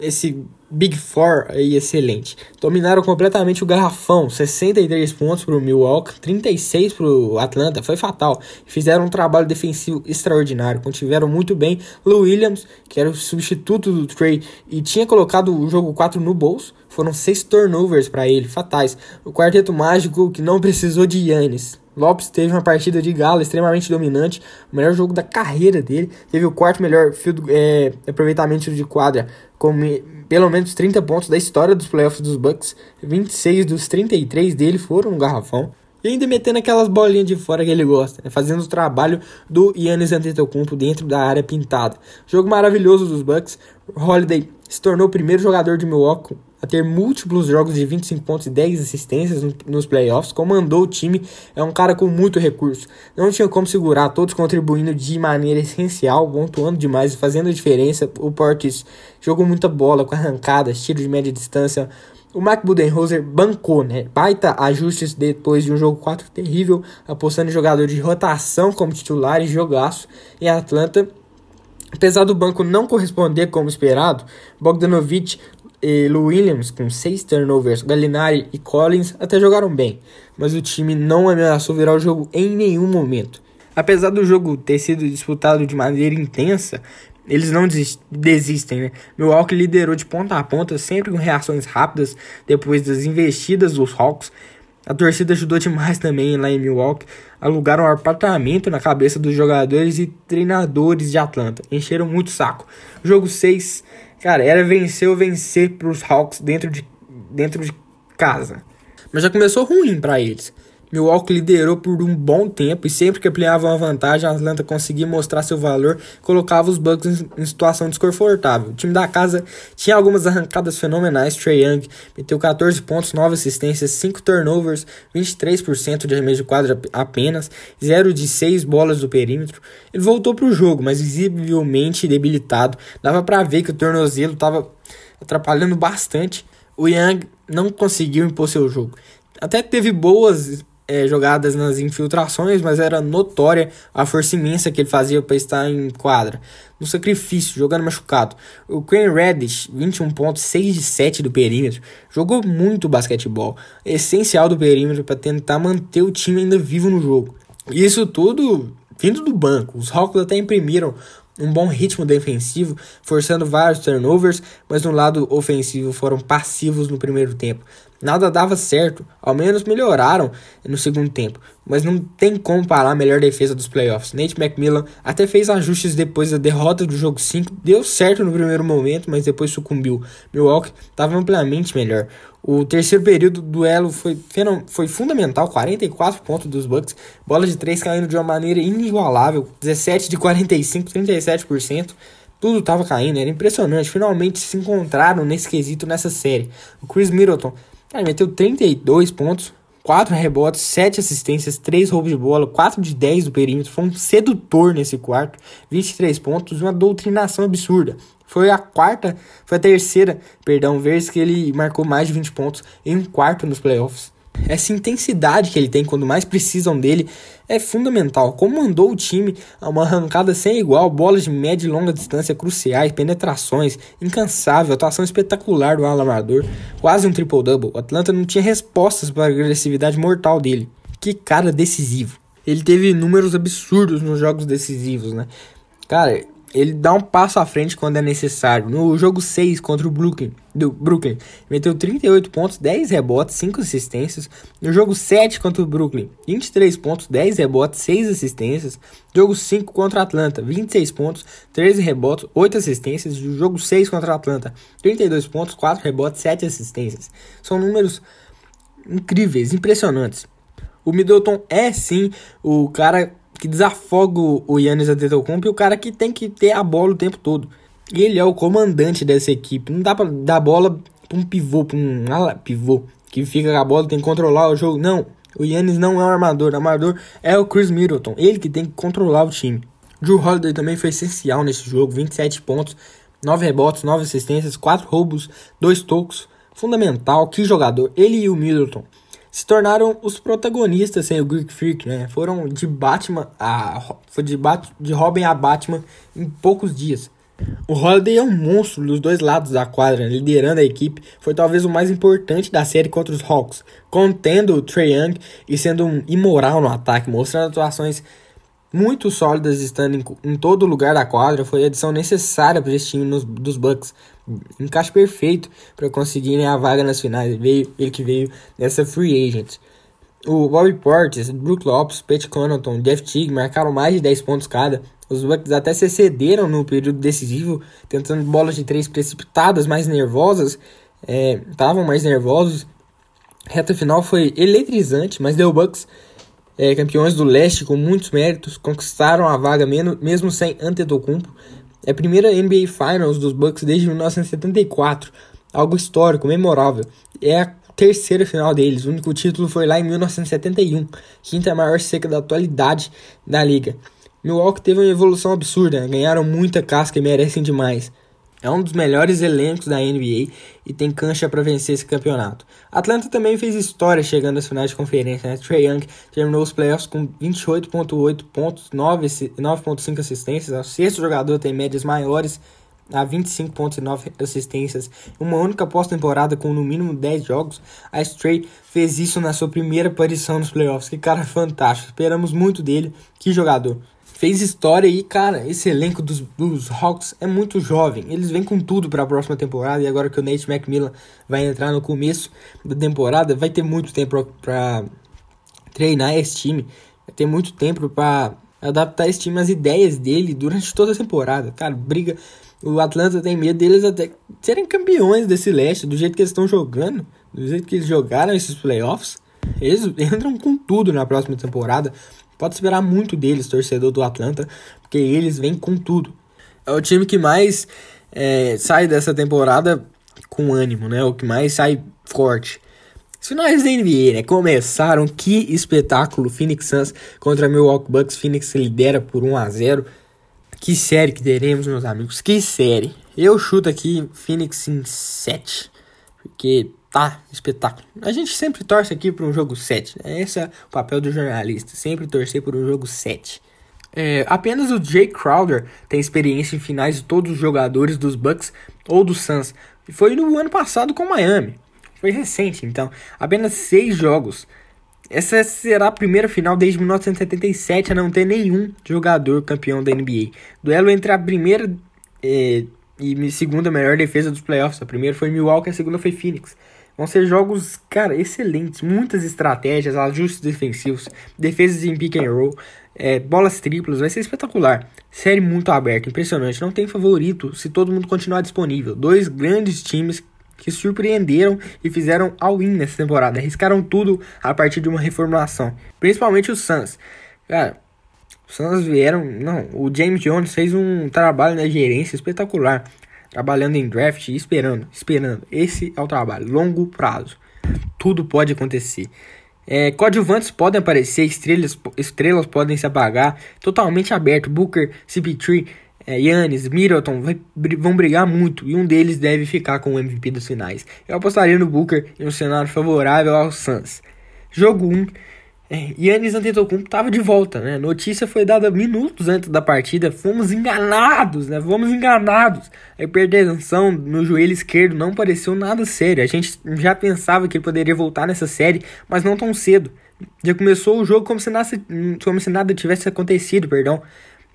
Speaker 1: esse Big Four aí excelente. Dominaram completamente o garrafão, 63 pontos para o Milwaukee, 36 para o Atlanta, foi fatal. Fizeram um trabalho defensivo extraordinário, contiveram muito bem Lou Williams, que era o substituto do Trey e tinha colocado o jogo 4 no bolso. Foram seis turnovers para ele, fatais. O quarteto mágico que não precisou de Yannis. Lopes teve uma partida de gala extremamente dominante, o melhor jogo da carreira dele. Teve o quarto melhor field, é, aproveitamento de quadra, com pelo menos 30 pontos da história dos playoffs dos Bucks. 26 dos 33 dele foram no garrafão. E ainda metendo aquelas bolinhas de fora que ele gosta, né? fazendo o trabalho do Yannis Antetokounmpo dentro da área pintada. Jogo maravilhoso dos Bucks. Holiday se tornou o primeiro jogador de Milwaukee a ter múltiplos jogos de 25 pontos e 10 assistências nos playoffs, comandou o time, é um cara com muito recurso. Não tinha como segurar, todos contribuindo de maneira essencial, pontuando demais fazendo a diferença. O Portis jogou muita bola com arrancadas, tiro de média distância. O Mike Budenholzer bancou, né? Baita ajustes depois de um jogo 4 terrível, apostando em jogadores de rotação como titular e jogaço. Em Atlanta, Apesar do banco não corresponder como esperado, Bogdanovich e Lou Williams, com seis turnovers, Gallinari e Collins até jogaram bem, mas o time não ameaçou virar o jogo em nenhum momento. Apesar do jogo ter sido disputado de maneira intensa, eles não desistem, né? Milwaukee liderou de ponta a ponta, sempre com reações rápidas depois das investidas dos Hawks. A torcida ajudou demais também lá em Milwaukee. Alugaram um apartamento na cabeça dos jogadores e treinadores de Atlanta. Encheram muito saco. Jogo 6 Cara, era vencer ou vencer pros Hawks dentro de, dentro de casa. Mas já começou ruim para eles. Milwaukee liderou por um bom tempo e sempre que ampliava uma vantagem, a Atlanta conseguia mostrar seu valor colocava os Bucks em situação desconfortável. O time da casa tinha algumas arrancadas fenomenais. Trey Young meteu 14 pontos, 9 assistências, 5 turnovers, 23% de arremesso de quadra apenas, 0 de 6 bolas do perímetro. Ele voltou para o jogo, mas visivelmente debilitado. Dava para ver que o tornozelo estava atrapalhando bastante. O Young não conseguiu impor seu jogo. Até teve boas é, jogadas nas infiltrações, mas era notória a força imensa que ele fazia para estar em quadra. No sacrifício, jogando machucado. O Quinn Reddish, 21 pontos, 6 de 7 do perímetro, jogou muito basquetebol, essencial do perímetro para tentar manter o time ainda vivo no jogo. Isso tudo vindo do banco. Os Hawks até imprimiram um bom ritmo defensivo, forçando vários turnovers, mas no lado ofensivo foram passivos no primeiro tempo. Nada dava certo, ao menos melhoraram no segundo tempo, mas não tem como parar a melhor defesa dos playoffs. Nate McMillan até fez ajustes depois da derrota do jogo 5, deu certo no primeiro momento, mas depois sucumbiu. Milwaukee estava amplamente melhor. O terceiro período do duelo foi, foi fundamental, 44 pontos dos Bucks, bola de 3 caindo de uma maneira inigualável, 17 de 45, 37%. Tudo estava caindo, era impressionante. Finalmente se encontraram nesse quesito nessa série. O Chris Middleton Cara, meteu 32 pontos, 4 rebotes, 7 assistências, 3 roubos de bola, 4 de 10 do perímetro. Foi um sedutor nesse quarto, 23 pontos, uma doutrinação absurda. Foi a quarta, foi a terceira, perdão, vez que ele marcou mais de 20 pontos em um quarto nos playoffs. Essa intensidade que ele tem quando mais precisam dele é fundamental. Comandou o time a uma arrancada sem igual, bolas de média e longa distância cruciais, penetrações, incansável, atuação espetacular do alamador, quase um triple-double. O Atlanta não tinha respostas para a agressividade mortal dele. Que cara decisivo. Ele teve números absurdos nos jogos decisivos, né? Cara, ele dá um passo à frente quando é necessário. No jogo 6 contra o Brooklyn, do Brooklyn, meteu 38 pontos, 10 rebotes, 5 assistências. No jogo 7 contra o Brooklyn, 23 pontos, 10 rebotes, 6 assistências. Jogo 5 contra Atlanta, 26 pontos, 13 rebotes, 8 assistências. No jogo 6 contra Atlanta, 32 pontos, 4 rebotes, 7 assistências. São números incríveis, impressionantes. O Middleton é sim o cara que desafoga o Yannis Antetokounmpo e o cara que tem que ter a bola o tempo todo. Ele é o comandante dessa equipe. Não dá pra dar bola pra um pivô, pra um ala, pivô, que fica com a bola, tem que controlar o jogo. Não, o Yannis não é o armador. O armador é o Chris Middleton. Ele que tem que controlar o time. Drew Holiday também foi essencial nesse jogo. 27 pontos, 9 rebotes, 9 assistências, 4 roubos, 2 tocos. Fundamental, que jogador. Ele e o Middleton se tornaram os protagonistas sem o Greek Freak, né? Foram de Batman a foi de, Bat, de Robin a Batman em poucos dias. O Holiday é um monstro dos dois lados da quadra, liderando a equipe. Foi talvez o mais importante da série contra os Hawks, contendo o Trae Young e sendo um imoral no ataque, mostrando atuações muito sólidas estando em, em todo lugar da quadra. Foi a adição necessária para esse time nos, dos Bucks. Encaixe perfeito para conseguirem a vaga nas finais. Veio, ele que veio nessa free agent. O Bobby Portis, Brook Lopes, Pat Connaughton, Jeff Teague marcaram mais de 10 pontos cada. Os Bucks até se excederam no período decisivo, tentando bolas de três precipitadas, mais nervosas. Estavam é, mais nervosos. reta final foi eletrizante, mas deu Bucks é, campeões do leste com muitos méritos. Conquistaram a vaga mesmo sem Antetokounmpo. É a primeira NBA Finals dos Bucks desde 1974. Algo histórico, memorável. É a terceira final deles. O único título foi lá em 1971, quinta maior seca da atualidade da liga. Milwaukee teve uma evolução absurda, ganharam muita casca e merecem demais. É um dos melhores elencos da NBA e tem cancha para vencer esse campeonato. Atlanta também fez história chegando às finais de conferência. Né? Trey Young terminou os playoffs com 28,8 pontos, 9,5 assistências. O sexto jogador tem médias maiores a 25.9 assistências, uma única pós-temporada com no mínimo 10 jogos, a Stray fez isso na sua primeira aparição nos playoffs. Que cara fantástico, esperamos muito dele, que jogador. Fez história e, cara, esse elenco dos, dos Hawks é muito jovem. Eles vêm com tudo para a próxima temporada e agora que o Nate McMillan vai entrar no começo da temporada, vai ter muito tempo para treinar esse time, vai ter muito tempo para adaptar esse time às ideias dele durante toda a temporada. Cara, briga o Atlanta tem medo deles até serem campeões desse leste, do jeito que eles estão jogando, do jeito que eles jogaram esses playoffs. Eles entram com tudo na próxima temporada. Pode esperar muito deles, torcedor do Atlanta, porque eles vêm com tudo. É o time que mais é, sai dessa temporada com ânimo, né? O que mais sai forte. Os finais da NBA, né? Começaram. Que espetáculo! Phoenix Suns contra Milwaukee Bucks. Phoenix lidera por 1 a 0 que série que teremos, meus amigos? Que série? Eu chuto aqui Phoenix em 7. Porque tá espetáculo. A gente sempre torce aqui para um jogo 7. Né? Esse é o papel do jornalista. Sempre torcer por um jogo 7. É, apenas o Jay Crowder tem experiência em finais de todos os jogadores dos Bucks ou do Suns. Foi no ano passado com Miami. Foi recente, então. Apenas seis jogos. Essa será a primeira final desde 1977 a não ter nenhum jogador campeão da NBA. Duelo entre a primeira eh, e segunda melhor defesa dos playoffs. A primeira foi Milwaukee, a segunda foi Phoenix. Vão ser jogos, cara, excelentes. Muitas estratégias, ajustes defensivos, defesas em pick and roll, é, bolas triplas. Vai ser espetacular. Série muito aberta, impressionante. Não tem favorito se todo mundo continuar disponível. Dois grandes times que surpreenderam e fizeram all-in nessa temporada. Arriscaram tudo a partir de uma reformulação. Principalmente os Suns. Cara, os Suns vieram. Não, o James Jones fez um trabalho na gerência espetacular. Trabalhando em draft e esperando, esperando. Esse é o trabalho, longo prazo. Tudo pode acontecer. É, coadjuvantes podem aparecer, estrelas, estrelas podem se apagar, totalmente aberto. Booker, CP3, é, Yannis, Middleton vai, vão brigar muito e um deles deve ficar com o MVP dos finais. Eu apostaria no Booker em um cenário favorável aos Suns. Jogo 1. É, Yannis Antetokounmpo estava de volta, né? Notícia foi dada minutos antes da partida. Fomos enganados, né? Fomos enganados. A hipertensão no joelho esquerdo não pareceu nada sério. A gente já pensava que ele poderia voltar nessa série, mas não tão cedo. Já começou o jogo como se nada, como se nada tivesse acontecido, perdão.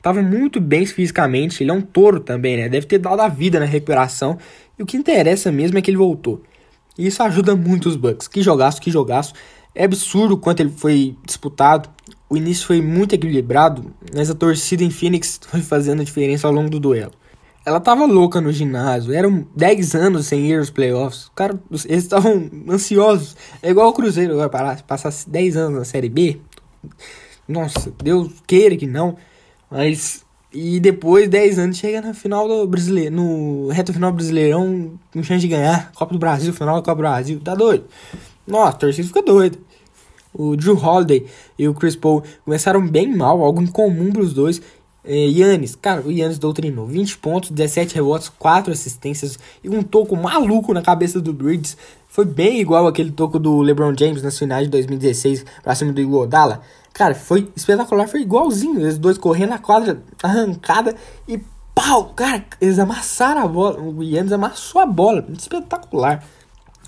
Speaker 1: Tava muito bem fisicamente, ele é um touro também, né? Deve ter dado a vida na recuperação. E o que interessa mesmo é que ele voltou. E isso ajuda muito os Bucks. Que jogaço, que jogaço. É absurdo quanto ele foi disputado. O início foi muito equilibrado, mas a torcida em Phoenix foi fazendo a diferença ao longo do duelo. Ela tava louca no ginásio, eram 10 anos sem ir aos playoffs. Cara, eles estavam ansiosos. É igual o Cruzeiro agora, passar 10 anos na Série B. Nossa, Deus queira que não. Mas. E depois, 10 anos, chega na final do brasileiro. No reto final Brasileirão, com chance de ganhar. Copa do Brasil, final da Copa do Brasil. Tá doido? Nossa, a torcida fica doida. O Drew Holiday e o Chris Paul começaram bem mal, algo incomum pros dois. É, Yannis, cara, o Yannis doutrinou 20 pontos, 17 rebotes, 4 assistências e um toco maluco na cabeça do Bridges. Foi bem igual aquele toco do LeBron James nas finais de 2016 pra cima do Iguodala. Cara, foi espetacular, foi igualzinho. Os dois correndo na quadra, arrancada e pá! Uau, cara, eles amassaram a bola. O Yannis amassou a bola. Espetacular.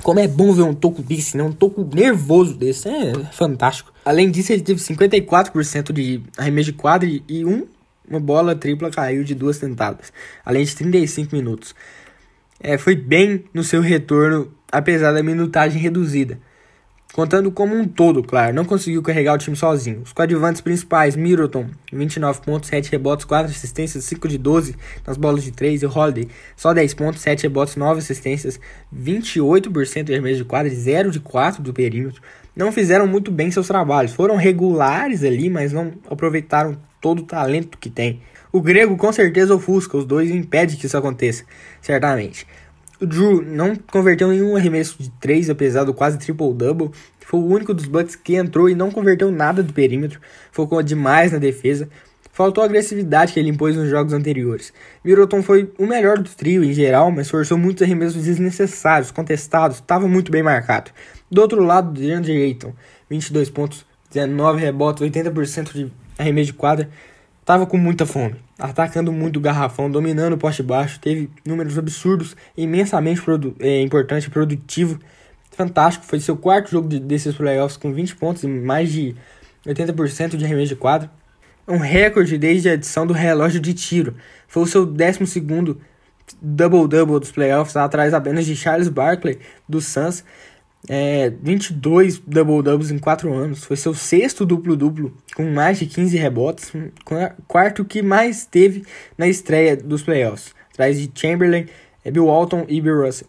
Speaker 1: Como é bom ver um toco desse, né? Um toco nervoso desse. É fantástico. Além disso, ele teve 54% de arremesso de quadra e um, uma bola tripla caiu de duas tentadas. Além de 35 minutos. É, foi bem no seu retorno, apesar da minutagem reduzida. Contando como um todo, claro, não conseguiu carregar o time sozinho. Os coadjuvantes principais, Middleton, 29 pontos, 7 rebotes, 4 assistências, 5 de 12 nas bolas de 3, e Holiday, só 10 pontos, 7 rebotes, 9 assistências, 28% de arremesso de quadra, 0 de 4 do perímetro. Não fizeram muito bem seus trabalhos, foram regulares ali, mas não aproveitaram todo o talento que tem. O grego com certeza ofusca os dois e impede que isso aconteça, certamente. O Drew não converteu nenhum arremesso de 3, apesar do quase triple-double. Foi o único dos Bucks que entrou e não converteu nada do perímetro. Focou demais na defesa. Faltou a agressividade que ele impôs nos jogos anteriores. Middleton foi o melhor do trio em geral, mas forçou muitos arremessos desnecessários, contestados, estava muito bem marcado. Do outro lado, DeAndre Ayton, 22 pontos, 19 rebotes, 80% de arremesso de quadra, estava com muita fome atacando muito o garrafão, dominando o poste baixo, teve números absurdos, imensamente produ é, importante, produtivo, fantástico. Foi seu quarto jogo de, desses playoffs com 20 pontos e mais de 80% de arremesso de quadro. Um recorde desde a edição do relógio de tiro. Foi o seu 12 double-double dos playoffs, atrás apenas de Charles Barkley do Suns é, 22 double-doubles em 4 anos. Foi seu sexto duplo-duplo, com mais de 15 rebotes. Quarto que mais teve na estreia dos playoffs, atrás de Chamberlain, Bill Walton e Bill Russell.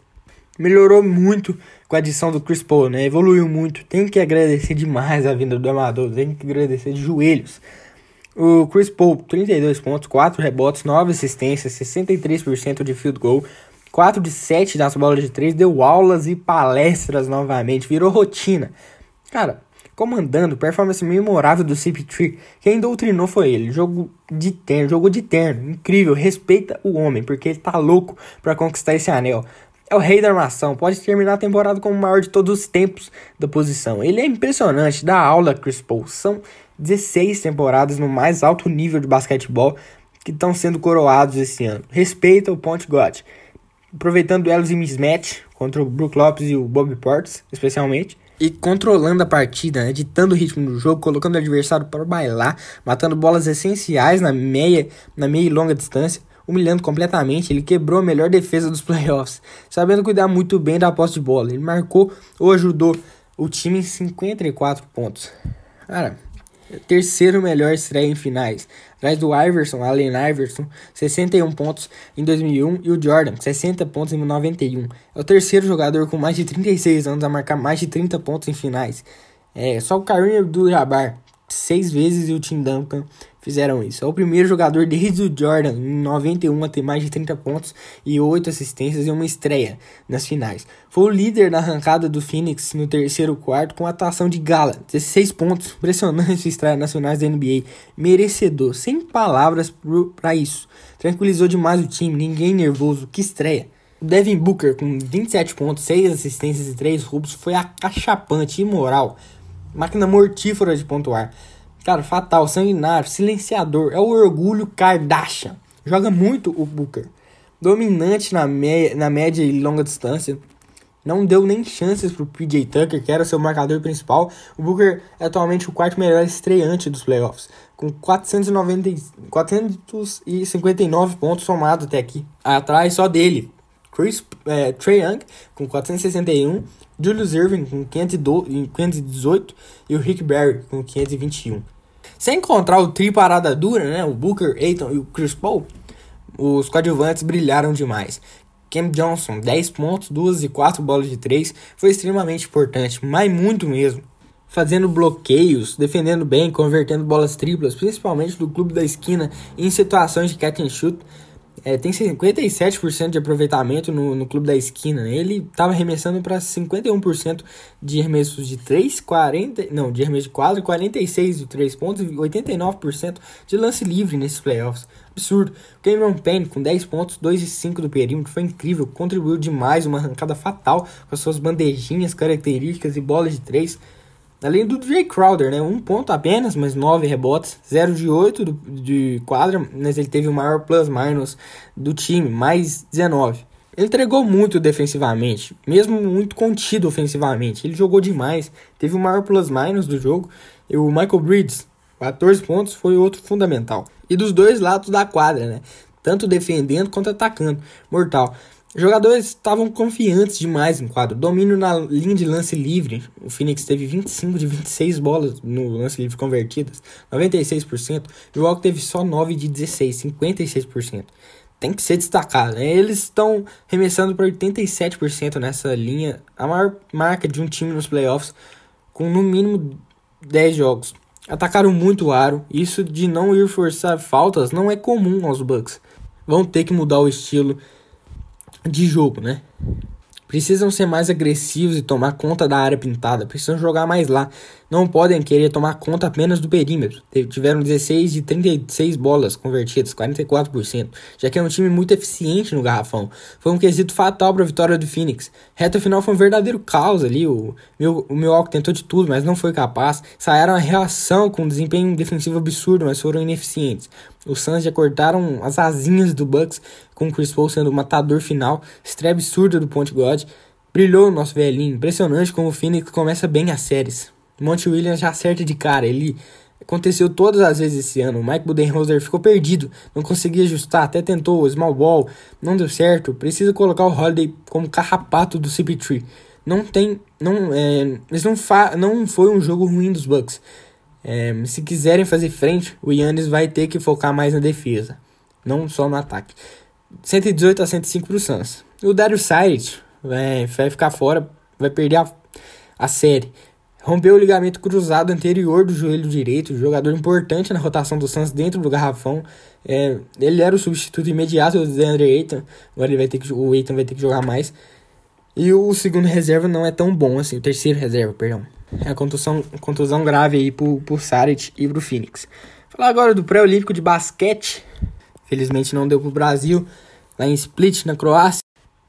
Speaker 1: Melhorou muito com a adição do Chris Paul, né? Evoluiu muito. Tem que agradecer demais a vinda do amador, tem que agradecer de joelhos. O Chris Paul, 32 pontos, 4 rebotes, 9 assistências, 63% de field goal, 4 de 7 nas bolas de 3, deu aulas e palestras novamente, virou rotina. Cara, comandando, performance memorável do CP3, quem doutrinou foi ele. Jogo de terno, jogo de terno, incrível, respeita o homem, porque ele tá louco para conquistar esse anel. É o rei da armação, pode terminar a temporada como o maior de todos os tempos da posição. Ele é impressionante, dá aula Chris Paul. São 16 temporadas no mais alto nível de basquetebol que estão sendo coroados esse ano. Respeita o Point God aproveitando duelos em mismatch contra o Brook Lopes e o Bobby Portis, especialmente. E controlando a partida, né, ditando o ritmo do jogo, colocando o adversário para bailar, matando bolas essenciais na meia, na meia e longa distância, humilhando completamente. Ele quebrou a melhor defesa dos playoffs, sabendo cuidar muito bem da posse de bola. Ele marcou ou ajudou o time em 54 pontos. Cara, terceiro melhor estreia em finais atrás do Iverson, Allen Iverson, 61 pontos em 2001 e o Jordan, 60 pontos em 91. É o terceiro jogador com mais de 36 anos a marcar mais de 30 pontos em finais. É, só o Kareem Abdul-Jabbar, seis vezes e o Tim Duncan fizeram isso. É o primeiro jogador desde o Jordan, em 91, a ter mais de 30 pontos e 8 assistências em uma estreia nas finais. Foi o líder na arrancada do Phoenix no terceiro quarto com a atuação de Gala, 16 pontos, impressionante estreia nas finais da NBA, merecedor, sem palavras para isso. Tranquilizou demais o time, ninguém nervoso, que estreia. O Devin Booker, com 27 pontos, 6 assistências e 3 roubos, foi acachapante, imoral. Máquina mortífera de pontuar. Cara, fatal, sanguinário, silenciador. É o orgulho Kardashian. Joga muito o Booker. Dominante na, me na média e longa distância. Não deu nem chances pro PJ Tucker, que era seu marcador principal. O Booker é atualmente o quarto melhor estreante dos playoffs, com 490, 459 pontos somados até aqui. Atrás só dele. Chris é, Trey Young com 461 Julius Irving com 518 e o Rick Barry com 521. Sem encontrar o tri parada dura, né, o Booker, Aiton e o Chris Paul, os coadjuvantes brilharam demais. Cam Johnson, 10 pontos, 2 e 4 bolas de 3, foi extremamente importante, mas muito mesmo. Fazendo bloqueios, defendendo bem, convertendo bolas triplas, principalmente do clube da esquina em situações de catch and shoot, é, tem 57% de aproveitamento no, no clube da esquina. Né? Ele estava arremessando para 51% de arremessos de 3, 40, não, de arremesso de 4, 46 de 3 pontos e 89% de lance livre nesses playoffs. Absurdo. Cameron Payne com 10 pontos, 2 e 5 do perímetro, foi incrível, contribuiu demais, uma arrancada fatal com as suas bandejinhas características e bolas de 3. Além do Jay Crowder, né? Um ponto apenas, mas nove rebotes, 0 de 8 do, de quadra, mas ele teve o maior plus-minus do time, mais 19. Ele entregou muito defensivamente, mesmo muito contido ofensivamente. Ele jogou demais, teve o maior plus-minus do jogo. E o Michael Bridges, 14 pontos, foi outro fundamental. E dos dois lados da quadra, né? Tanto defendendo quanto atacando. Mortal. Jogadores estavam confiantes demais no quadro. Domínio na linha de lance livre. O Phoenix teve 25 de 26 bolas no lance livre convertidas, 96%. E o Walker teve só 9 de 16, 56% tem que ser destacado. Né? Eles estão remessando para 87% nessa linha, a maior marca de um time nos playoffs, com no mínimo 10 jogos. Atacaram muito o aro, isso de não ir forçar faltas não é comum aos Bucks. Vão ter que mudar o estilo de jogo, né? Precisam ser mais agressivos e tomar conta da área pintada. Precisam jogar mais lá. Não podem querer tomar conta apenas do perímetro. Tiveram 16 de 36 bolas convertidas, 44%, já que é um time muito eficiente no garrafão. Foi um quesito fatal para a vitória do Phoenix. Reta final foi um verdadeiro caos ali. O, o Milwaukee tentou de tudo, mas não foi capaz. Saíram a reação com um desempenho defensivo absurdo, mas foram ineficientes. Os Suns já cortaram as asinhas do Bucks, com o Chris Paul sendo o matador final. Estreia absurda do Ponte God. Brilhou o nosso velhinho. Impressionante como o Phoenix começa bem as séries. Monte Williams já acerta de cara. Ele aconteceu todas as vezes esse ano. O Mike Budenholzer ficou perdido, não conseguia ajustar, até tentou o small ball, não deu certo. Precisa colocar o Holiday como carrapato do CP3. Não tem, não, é, eles não fa não foi um jogo ruim dos Bucks. É, se quiserem fazer frente, o Yannis vai ter que focar mais na defesa, não só no ataque. 118 a 105 pro Suns. O Dario Saric vai, vai ficar fora, vai perder a, a série. Rompeu o ligamento cruzado anterior do joelho direito, jogador importante na rotação do Suns dentro do garrafão. É, ele era o substituto imediato do DeAndre Ayton, agora ele vai ter que, o Ayton vai ter que jogar mais. E o segundo reserva não é tão bom assim, o terceiro reserva, perdão. É a contusão, contusão grave aí pro, pro Saric e pro Phoenix. Falar agora do pré-olímpico de basquete. Felizmente não deu pro Brasil, lá em Split, na Croácia.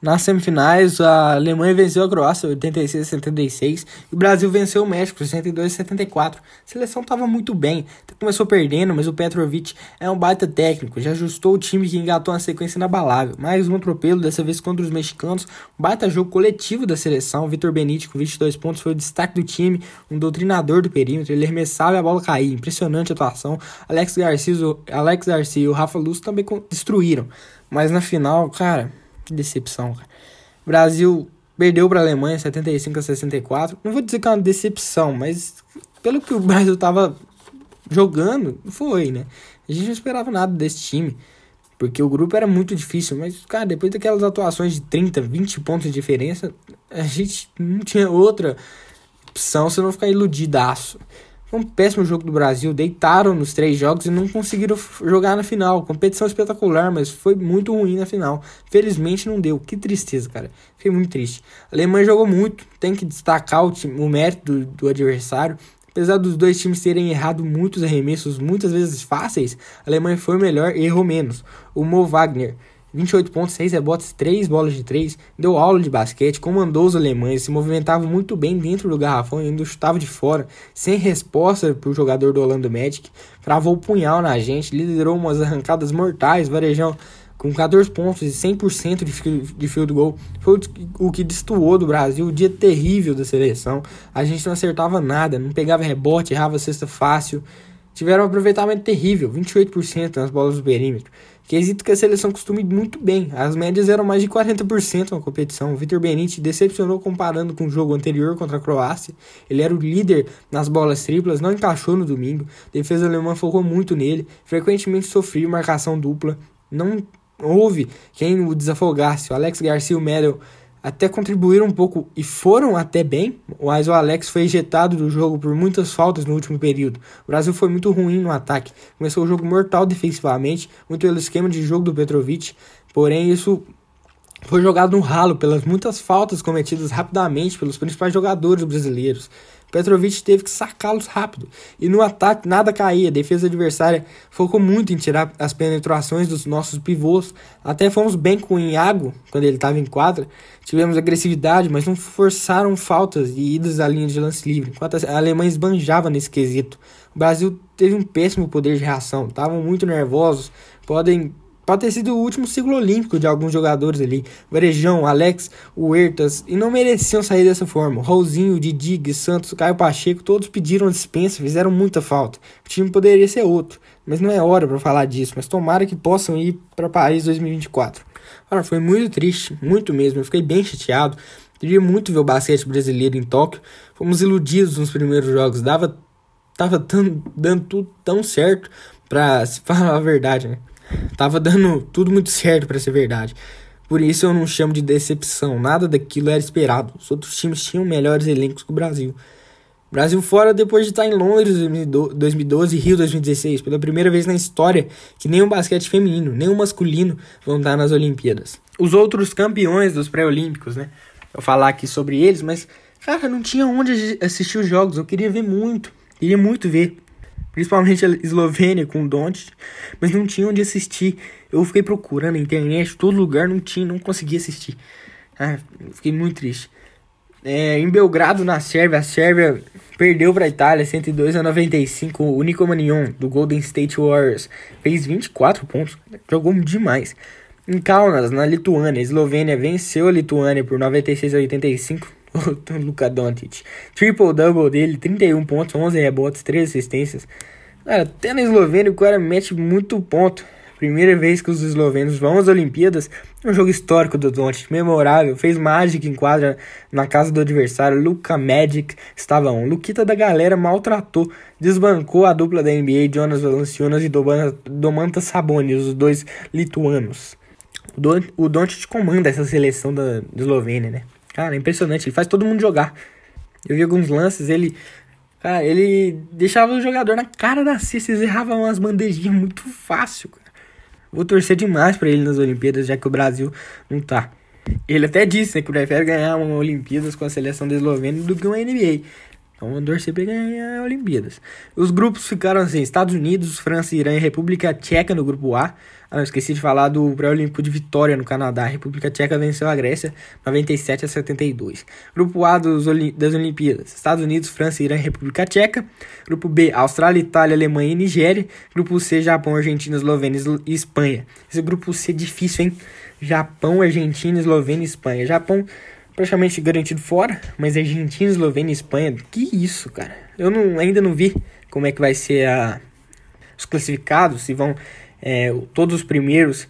Speaker 1: Nas semifinais, a Alemanha venceu a Croácia 86 a 76 e o Brasil venceu o México 62 a 74. A seleção estava muito bem, começou perdendo, mas o Petrovic é um baita técnico, já ajustou o time que engatou uma sequência inabalável. Mais um atropelo, dessa vez contra os mexicanos, baita jogo coletivo da seleção. Vitor Benite com 22 pontos foi o destaque do time, um doutrinador do perímetro, ele arremessava e a bola caía. Impressionante atuação. Alex Garcia, Alex Garcia e o Rafa Luz também destruíram. Mas na final, cara, que decepção, cara. Brasil perdeu para a Alemanha 75 a 64. Não vou dizer que é uma decepção, mas pelo que o Brasil tava jogando, foi, né? A gente não esperava nada desse time. Porque o grupo era muito difícil, mas, cara, depois daquelas atuações de 30, 20 pontos de diferença, a gente não tinha outra opção se não ficar iludidaço. Foi um péssimo jogo do Brasil. Deitaram nos três jogos e não conseguiram jogar na final. Competição espetacular, mas foi muito ruim na final. Felizmente não deu. Que tristeza, cara. Fiquei muito triste. A Alemanha jogou muito. Tem que destacar o, time, o mérito do, do adversário. Apesar dos dois times terem errado muitos arremessos, muitas vezes fáceis, a Alemanha foi melhor e errou menos. O Mo Wagner 28 pontos, 6 rebotes, 3 bolas de 3, deu aula de basquete, comandou os alemães, se movimentava muito bem dentro do garrafão e ainda chutava de fora, sem resposta para o jogador do Orlando Magic, cravou o punhal na gente, liderou umas arrancadas mortais, varejão com 14 pontos e 100% de, de field goal, foi o que destoou do Brasil, o dia terrível da seleção, a gente não acertava nada, não pegava rebote, errava cesta fácil, tiveram um aproveitamento terrível, 28% nas bolas do perímetro, Quesito que a seleção costuma ir muito bem. As médias eram mais de 40% na competição. O Vitor Benite decepcionou comparando com o jogo anterior contra a Croácia. Ele era o líder nas bolas triplas, não encaixou no domingo. A defesa alemã focou muito nele. Frequentemente sofreu marcação dupla. Não houve quem o desafogasse. O Alex Garcia e o Medel até contribuíram um pouco e foram até bem, mas o Alex foi ejetado do jogo por muitas faltas no último período. O Brasil foi muito ruim no ataque, começou o jogo mortal defensivamente, muito pelo esquema de jogo do Petrovic, porém isso foi jogado no ralo pelas muitas faltas cometidas rapidamente pelos principais jogadores brasileiros. Petrovic teve que sacá-los rápido. E no ataque nada caía. A defesa adversária focou muito em tirar as penetrações dos nossos pivôs. Até fomos bem com o Iago quando ele estava em quadra. Tivemos agressividade, mas não forçaram faltas e idas à linha de lance livre. Enquanto a Alemanha esbanjava nesse quesito. O Brasil teve um péssimo poder de reação. Estavam muito nervosos. Podem Pode ter sido o último ciclo olímpico de alguns jogadores ali. Varejão, Alex, Huertas, e não mereciam sair dessa forma. Rouzinho, Didi, Santos, Caio Pacheco, todos pediram dispensa, fizeram muita falta. O time poderia ser outro, mas não é hora para falar disso. Mas tomara que possam ir para Paris 2024. Olha, foi muito triste, muito mesmo. Eu fiquei bem chateado. Queria muito ver o basquete brasileiro em Tóquio. Fomos iludidos nos primeiros jogos. Dava, tava tão, dando tudo tão certo para se falar a verdade, né? Tava dando tudo muito certo para ser verdade. Por isso eu não chamo de decepção, nada daquilo era esperado. Os outros times tinham melhores elencos que o Brasil. Brasil fora depois de estar em Londres 2012 e Rio 2016, pela primeira vez na história que nem o basquete feminino, nem o masculino vão estar nas Olimpíadas. Os outros campeões dos pré-olímpicos, né? Eu falar aqui sobre eles, mas cara, não tinha onde assistir os jogos, eu queria ver muito, queria muito ver principalmente a Eslovênia com o Doncic, mas não tinha onde assistir. Eu fiquei procurando na internet, todo lugar não tinha, não conseguia assistir. Ah, fiquei muito triste. É, em Belgrado, na Sérvia, a Sérvia perdeu para a Itália 102 a 95. O Nico Manion, do Golden State Warriors, fez 24 pontos, jogou demais. Em Kaunas, na Lituânia, a Eslovênia venceu a Lituânia por 96 a 85 o Luka Doncic. Triple-double dele, 31 pontos, 11 rebotes, 3 assistências. Cara, até na Eslovênia o cara mete muito ponto. Primeira vez que os eslovenos vão às Olimpíadas, um jogo histórico do Doncic, memorável, fez mágica em quadra na casa do adversário, Luka Magic estava um. Luquita da galera maltratou, desbancou a dupla da NBA, Jonas Valanciunas e Domantas Sabonis, os dois lituanos. O Doncic comanda essa seleção da Eslovênia, né? Cara, é impressionante. Ele faz todo mundo jogar. Eu vi alguns lances, ele. Cara, ele deixava o jogador na cara da cesta, eles erravam umas bandejinhas muito fácil, cara. Vou torcer demais para ele nas Olimpíadas, já que o Brasil não tá. Ele até disse né, que prefere ganhar uma Olimpíadas com a seleção da Eslovênia do que uma NBA. Então vamos torcer para ganhar Olimpíadas. Os grupos ficaram assim: Estados Unidos, França, Irã e República Tcheca no grupo A. Ah, não, esqueci de falar do pré-olímpico de Vitória no Canadá. A República Tcheca venceu a Grécia 97 a 72. Grupo A dos das Olimpíadas: Estados Unidos, França, Irã e República Tcheca. Grupo B: Austrália, Itália, Alemanha e Nigéria. Grupo C: Japão, Argentina, Eslovênia e Espanha. Esse grupo C é difícil, hein? Japão, Argentina, Eslovênia e Espanha. Japão praticamente garantido fora, mas Argentina, Eslovênia e Espanha, que isso, cara? Eu não, ainda não vi como é que vai ser a, os classificados, se vão é, todos os primeiros,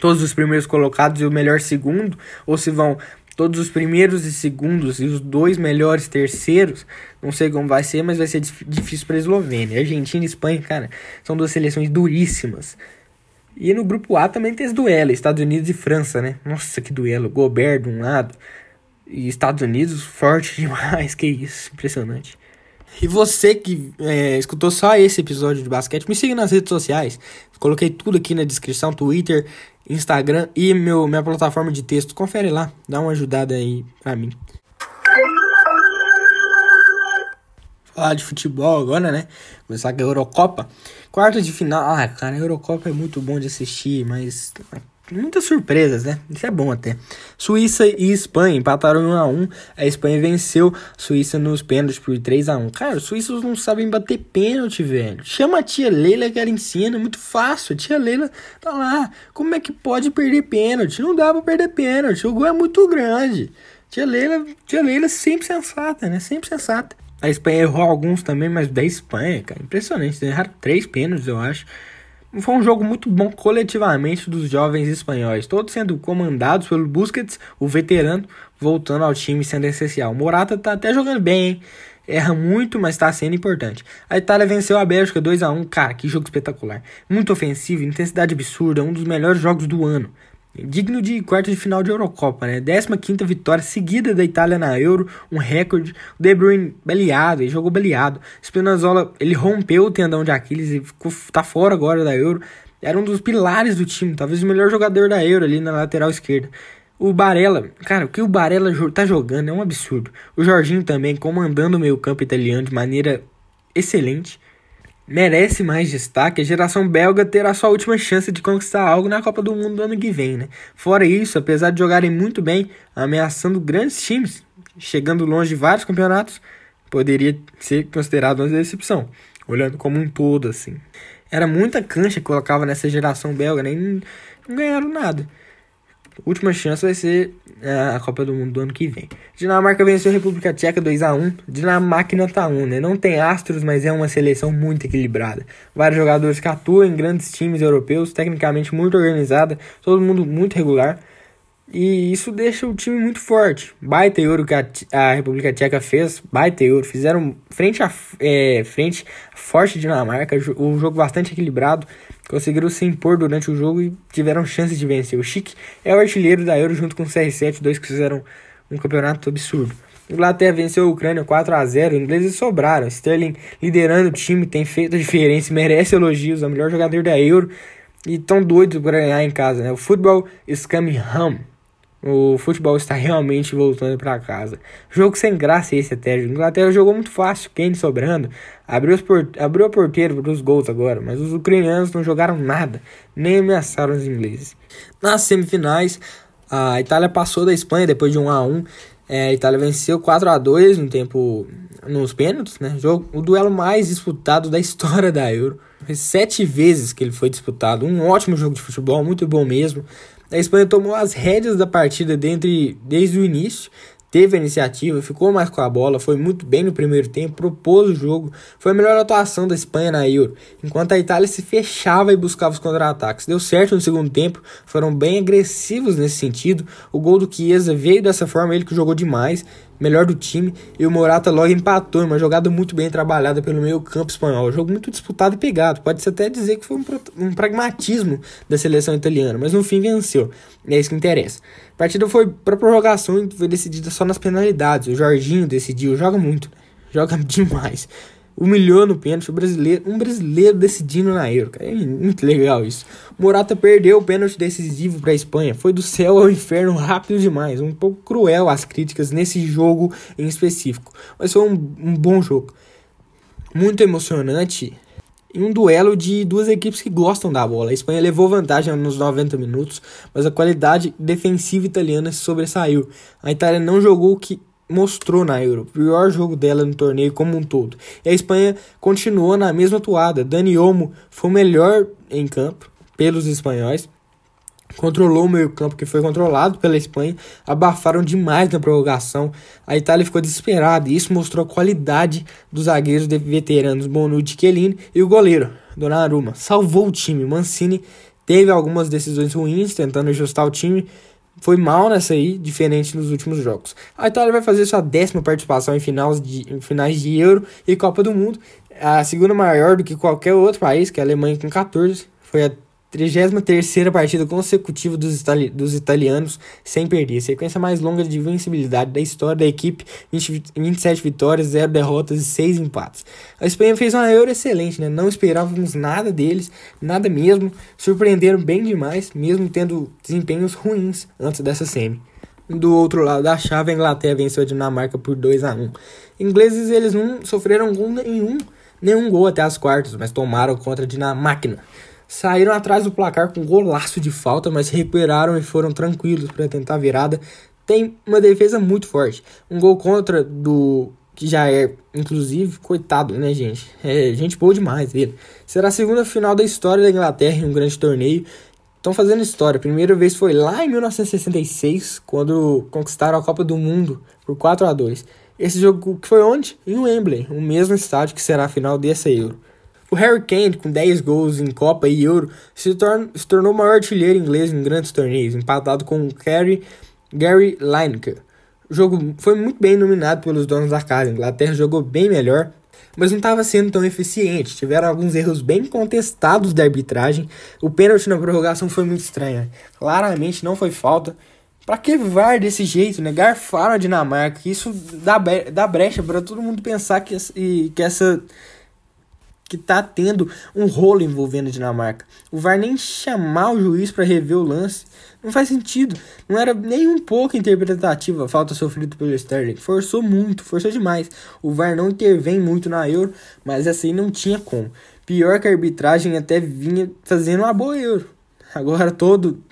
Speaker 1: todos os primeiros colocados e o melhor segundo, ou se vão todos os primeiros e segundos e os dois melhores terceiros. Não sei como vai ser, mas vai ser difícil para a Eslovênia. Argentina e Espanha, cara, são duas seleções duríssimas. E no grupo A também tem esse duelo, Estados Unidos e França, né? Nossa, que duelo. Gobert de um lado e Estados Unidos forte demais, que isso, impressionante. E você que é, escutou só esse episódio de basquete, me siga nas redes sociais. Coloquei tudo aqui na descrição: Twitter, Instagram e meu, minha plataforma de texto. Confere lá, dá uma ajudada aí pra mim. Falar de futebol agora, né? Começar com a Eurocopa. Quarta de final. Ah, cara, a Eurocopa é muito bom de assistir, mas muitas surpresas, né? Isso é bom até. Suíça e Espanha empataram 1 a 1. A Espanha venceu a Suíça nos pênaltis por 3 a 1. Cara, os suíços não sabem bater pênalti, velho. Chama a tia Leila que ela ensina, muito fácil. A tia Leila tá lá. Como é que pode perder pênalti? Não dá para perder pênalti. O gol é muito grande. Tia Leila, tia Leila sempre sensata, né? Sempre sensata. A Espanha errou alguns também, mas da Espanha, cara, impressionante. Erraram três pênaltis, eu acho. Foi um jogo muito bom coletivamente dos jovens espanhóis, todos sendo comandados pelo Busquets, o veterano, voltando ao time sendo essencial. Morata tá até jogando bem, hein? Erra muito, mas está sendo importante. A Itália venceu a Bélgica 2 a 1 Cara, que jogo espetacular. Muito ofensivo, intensidade absurda, um dos melhores jogos do ano digno de quarto de final de Eurocopa, né? 15 vitória seguida da Itália na Euro, um recorde. O De Bruyne baleado, ele jogou baleado. Spinazzola, ele rompeu o tendão de Aquiles e ficou, tá fora agora da Euro. Era um dos pilares do time, talvez o melhor jogador da Euro ali na lateral esquerda. O Barella, cara, o que o Barella tá jogando é um absurdo. O Jorginho também comandando o meio-campo italiano de maneira excelente. Merece mais destaque. A geração belga terá sua última chance de conquistar algo na Copa do Mundo do ano que vem, né? Fora isso, apesar de jogarem muito bem, ameaçando grandes times, chegando longe de vários campeonatos, poderia ser considerado uma decepção, olhando como um todo assim. Era muita cancha que colocava nessa geração belga, nem né? não ganharam nada última chance vai ser é, a Copa do Mundo do ano que vem. Dinamarca venceu a República Tcheca 2 a 1 Dinamarca tá 1, né? Não tem astros, mas é uma seleção muito equilibrada. Vários jogadores que atuam em grandes times europeus, tecnicamente muito organizada, todo mundo muito regular. E isso deixa o time muito forte. Baita euro que a, a República Tcheca fez, baita euro. Fizeram frente a é, frente forte Dinamarca, o jogo bastante equilibrado conseguiram se impor durante o jogo e tiveram chances de vencer. O Chic é o artilheiro da Euro junto com o CR7, dois que fizeram um campeonato absurdo. Inglaterra venceu a Ucrânia 4 a 0 os ingleses sobraram. Sterling liderando o time, tem feito a diferença, merece elogios, é o melhor jogador da Euro. E tão doidos para ganhar em casa, né? O futebol home. O futebol está realmente voltando para casa. Jogo sem graça esse até. A Inglaterra jogou muito fácil, Kane sobrando. Abriu, port... Abriu a porteira para os gols agora, mas os ucranianos não jogaram nada, nem ameaçaram os ingleses. Nas semifinais, a Itália passou da Espanha depois de 1 a 1 é, a Itália venceu 4 a 2 no tempo nos pênaltis, né? Jogo, o duelo mais disputado da história da Euro. Sete vezes que ele foi disputado. Um ótimo jogo de futebol, muito bom mesmo. A Espanha tomou as rédeas da partida desde, o início, teve a iniciativa, ficou mais com a bola, foi muito bem no primeiro tempo, propôs o jogo, foi a melhor atuação da Espanha na Euro, enquanto a Itália se fechava e buscava os contra-ataques. Deu certo no segundo tempo, foram bem agressivos nesse sentido. O gol do Chiesa veio dessa forma, ele que jogou demais, melhor do time, e o Morata logo empatou, uma jogada muito bem trabalhada pelo meio campo espanhol. jogo muito disputado e pegado, pode-se até dizer que foi um, um, pragmatismo da seleção italiana, mas no fim venceu, é isso que interessa. A partida foi para prorrogação e foi decidida só nas penalidades, o Jorginho decidiu, joga muito, joga demais humilhou no pênalti o brasileiro, um brasileiro decidindo na Euro, cara. É muito legal isso. Morata perdeu o pênalti decisivo para a Espanha. Foi do céu ao inferno rápido demais. Um pouco cruel as críticas nesse jogo em específico. Mas foi um, um bom jogo. Muito emocionante. E um duelo de duas equipes que gostam da bola. A Espanha levou vantagem nos 90 minutos, mas a qualidade defensiva italiana sobressaiu. A Itália não jogou o que mostrou na Euro, o pior jogo dela no torneio como um todo. E a Espanha continuou na mesma toada. Dani Olmo foi o melhor em campo pelos espanhóis. Controlou o meio-campo que foi controlado pela Espanha, abafaram demais na prorrogação. A Itália ficou desesperada e isso mostrou a qualidade dos zagueiros veteranos Bonucci Chiellini e o goleiro Donnarumma. Salvou o time. Mancini teve algumas decisões ruins tentando ajustar o time, foi mal nessa aí, diferente nos últimos jogos. A Itália vai fazer sua décima participação em, finais de, em finais de Euro e Copa do Mundo, a segunda maior do que qualquer outro país, que é a Alemanha com 14. Foi a 33 partida consecutiva dos, itali dos italianos sem perder. Sequência mais longa de vencibilidade da história da equipe: 20, 27 vitórias, 0 derrotas e 6 empates. A Espanha fez uma Euro excelente, né? não esperávamos nada deles, nada mesmo. Surpreenderam bem demais, mesmo tendo desempenhos ruins antes dessa semi. Do outro lado da chave, a Inglaterra venceu a Dinamarca por 2 a 1 Ingleses eles não sofreram nenhum, nenhum gol até as quartas, mas tomaram contra a Dinamarca saíram atrás do placar com golaço de falta, mas recuperaram e foram tranquilos para tentar a virada. Tem uma defesa muito forte. Um gol contra do que já é, inclusive, coitado, né, gente? É gente boa demais ele. Será a segunda final da história da Inglaterra em um grande torneio. Estão fazendo história. A primeira vez foi lá em 1966, quando conquistaram a Copa do Mundo por 4 a 2 Esse jogo que foi onde? Em Wembley, o mesmo estádio que será a final dessa Euro. O Harry Kane, com 10 gols em Copa e Euro, se, torna, se tornou o maior artilheiro inglês em grandes torneios, empatado com Gary, Gary Lineker. O jogo foi muito bem dominado pelos donos da casa. A Inglaterra jogou bem melhor, mas não estava sendo tão eficiente. Tiveram alguns erros bem contestados da arbitragem. O pênalti na prorrogação foi muito estranho. Claramente não foi falta. Pra que VAR desse jeito, né? Garfaram a Dinamarca. Isso dá, dá brecha para todo mundo pensar que, que essa que tá tendo um rolo envolvendo a Dinamarca. O VAR nem chamar o juiz para rever o lance. Não faz sentido. Não era nem um pouco interpretativa a falta sofrida pelo Sterling. Forçou muito, forçou demais. O VAR não intervém muito na Euro, mas essa aí não tinha como. Pior que a arbitragem até vinha fazendo uma boa Euro. Agora todo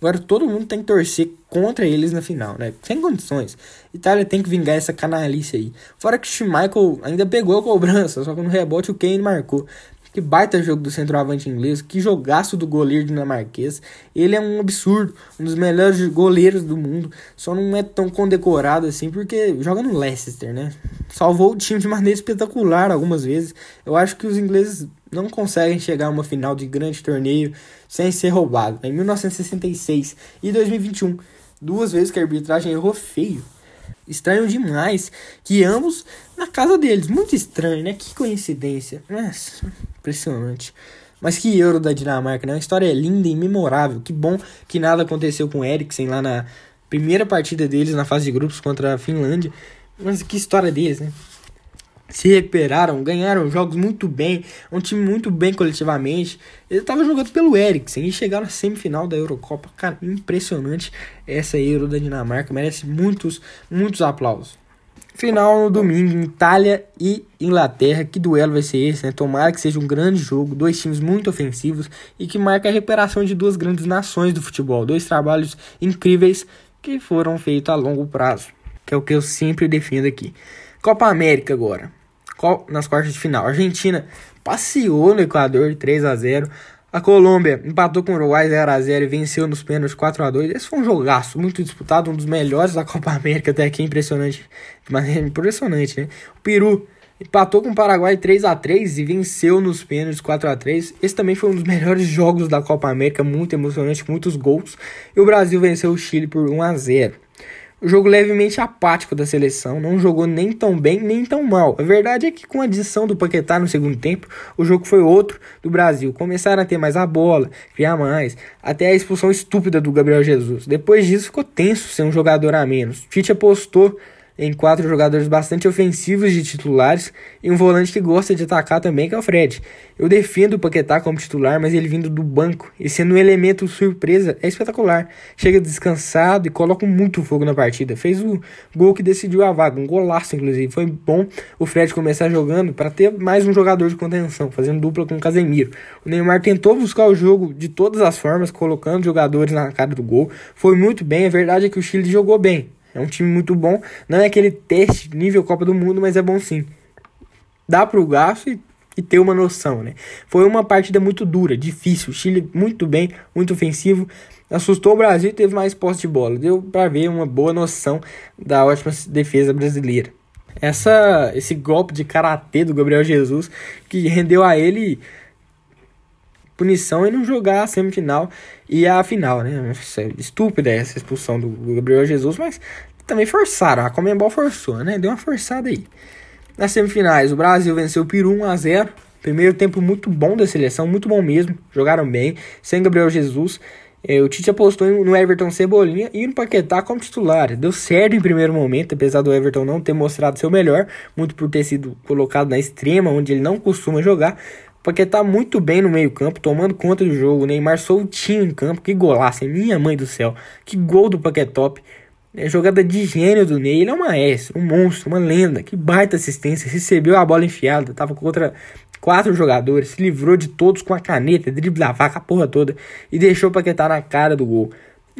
Speaker 1: Agora todo mundo tem que torcer contra eles na final, né? Sem condições. Itália tem que vingar essa canalice aí. Fora que o Schmeichel ainda pegou a cobrança, só que no rebote o Kane marcou. Que baita jogo do centroavante inglês, que jogaço do goleiro dinamarquês. Ele é um absurdo, um dos melhores goleiros do mundo. Só não é tão condecorado assim porque joga no Leicester, né? Salvou o time de maneira espetacular algumas vezes. Eu acho que os ingleses não conseguem chegar a uma final de grande torneio sem ser roubado. Em 1966 e 2021, duas vezes que a arbitragem errou feio. Estranho demais que ambos na casa deles. Muito estranho, né? Que coincidência. Nossa, impressionante. Mas que euro da Dinamarca, né? Uma história linda e memorável. Que bom que nada aconteceu com o Eriksen lá na primeira partida deles na fase de grupos contra a Finlândia. Mas que história deles, né? Se recuperaram, ganharam jogos muito bem, um time muito bem coletivamente. Ele estava jogando pelo Eriksen e chegaram à semifinal da Eurocopa. Cara, impressionante essa Euro da Dinamarca, merece muitos, muitos aplausos. Final no domingo, Itália e Inglaterra. Que duelo vai ser esse, né? Tomara que seja um grande jogo, dois times muito ofensivos e que marque a recuperação de duas grandes nações do futebol. Dois trabalhos incríveis que foram feitos a longo prazo, que é o que eu sempre defendo aqui. Copa América agora nas quartas de final. A Argentina passeou no Equador 3 a 0 a Colômbia empatou com o Uruguai 0x0 e venceu nos pênaltis 4x2. Esse foi um jogaço muito disputado, um dos melhores da Copa América até aqui, impressionante. Impressionante, né? O Peru empatou com o Paraguai 3x3 e venceu nos pênaltis 4x3. Esse também foi um dos melhores jogos da Copa América, muito emocionante, muitos gols. E o Brasil venceu o Chile por 1x0. O jogo levemente apático da seleção, não jogou nem tão bem nem tão mal. A verdade é que com a adição do Paquetá no segundo tempo, o jogo foi outro do Brasil. Começaram a ter mais a bola, criar mais, até a expulsão estúpida do Gabriel Jesus. Depois disso ficou tenso ser um jogador a menos. Tite apostou em quatro jogadores bastante ofensivos de titulares e um volante que gosta de atacar também, que é o Fred. Eu defendo o Paquetá como titular, mas ele vindo do banco e sendo um elemento surpresa é espetacular. Chega descansado e coloca muito fogo na partida. Fez o gol que decidiu a vaga, um golaço inclusive. Foi bom o Fred começar jogando para ter mais um jogador de contenção, fazendo dupla com o Casemiro. O Neymar tentou buscar o jogo de todas as formas, colocando jogadores na cara do gol. Foi muito bem, a verdade é que o Chile jogou bem. É um time muito bom. Não é aquele teste nível Copa do Mundo, mas é bom sim. Dá pro gasto e, e ter uma noção, né? Foi uma partida muito dura, difícil. O Chile muito bem, muito ofensivo. Assustou o Brasil e teve mais posse de bola. Deu para ver uma boa noção da ótima defesa brasileira. Essa, esse golpe de karatê do Gabriel Jesus que rendeu a ele punição e não jogar a semifinal e a final, né? Estúpida essa expulsão do Gabriel Jesus, mas também forçaram. A Comembol forçou, né? Deu uma forçada aí. Nas semifinais, o Brasil venceu o Peru 1 a 0. Primeiro tempo muito bom da seleção, muito bom mesmo. Jogaram bem, sem Gabriel Jesus. É, o Tite apostou no Everton Cebolinha e no Paquetá como titular. Deu certo em primeiro momento, apesar do Everton não ter mostrado seu melhor, muito por ter sido colocado na extrema, onde ele não costuma jogar. Porque tá muito bem no meio-campo, tomando conta do jogo. O Neymar soltinho em campo. Que golaço, hein? minha mãe do céu. Que gol do Paquetop. É jogada de gênio do Ney. Ele é um maestro, um monstro, uma lenda. Que baita assistência. Recebeu a bola enfiada. Tava contra quatro jogadores. Se livrou de todos com a caneta. Drible da vaca, a porra toda. E deixou o Paquetá na cara do gol.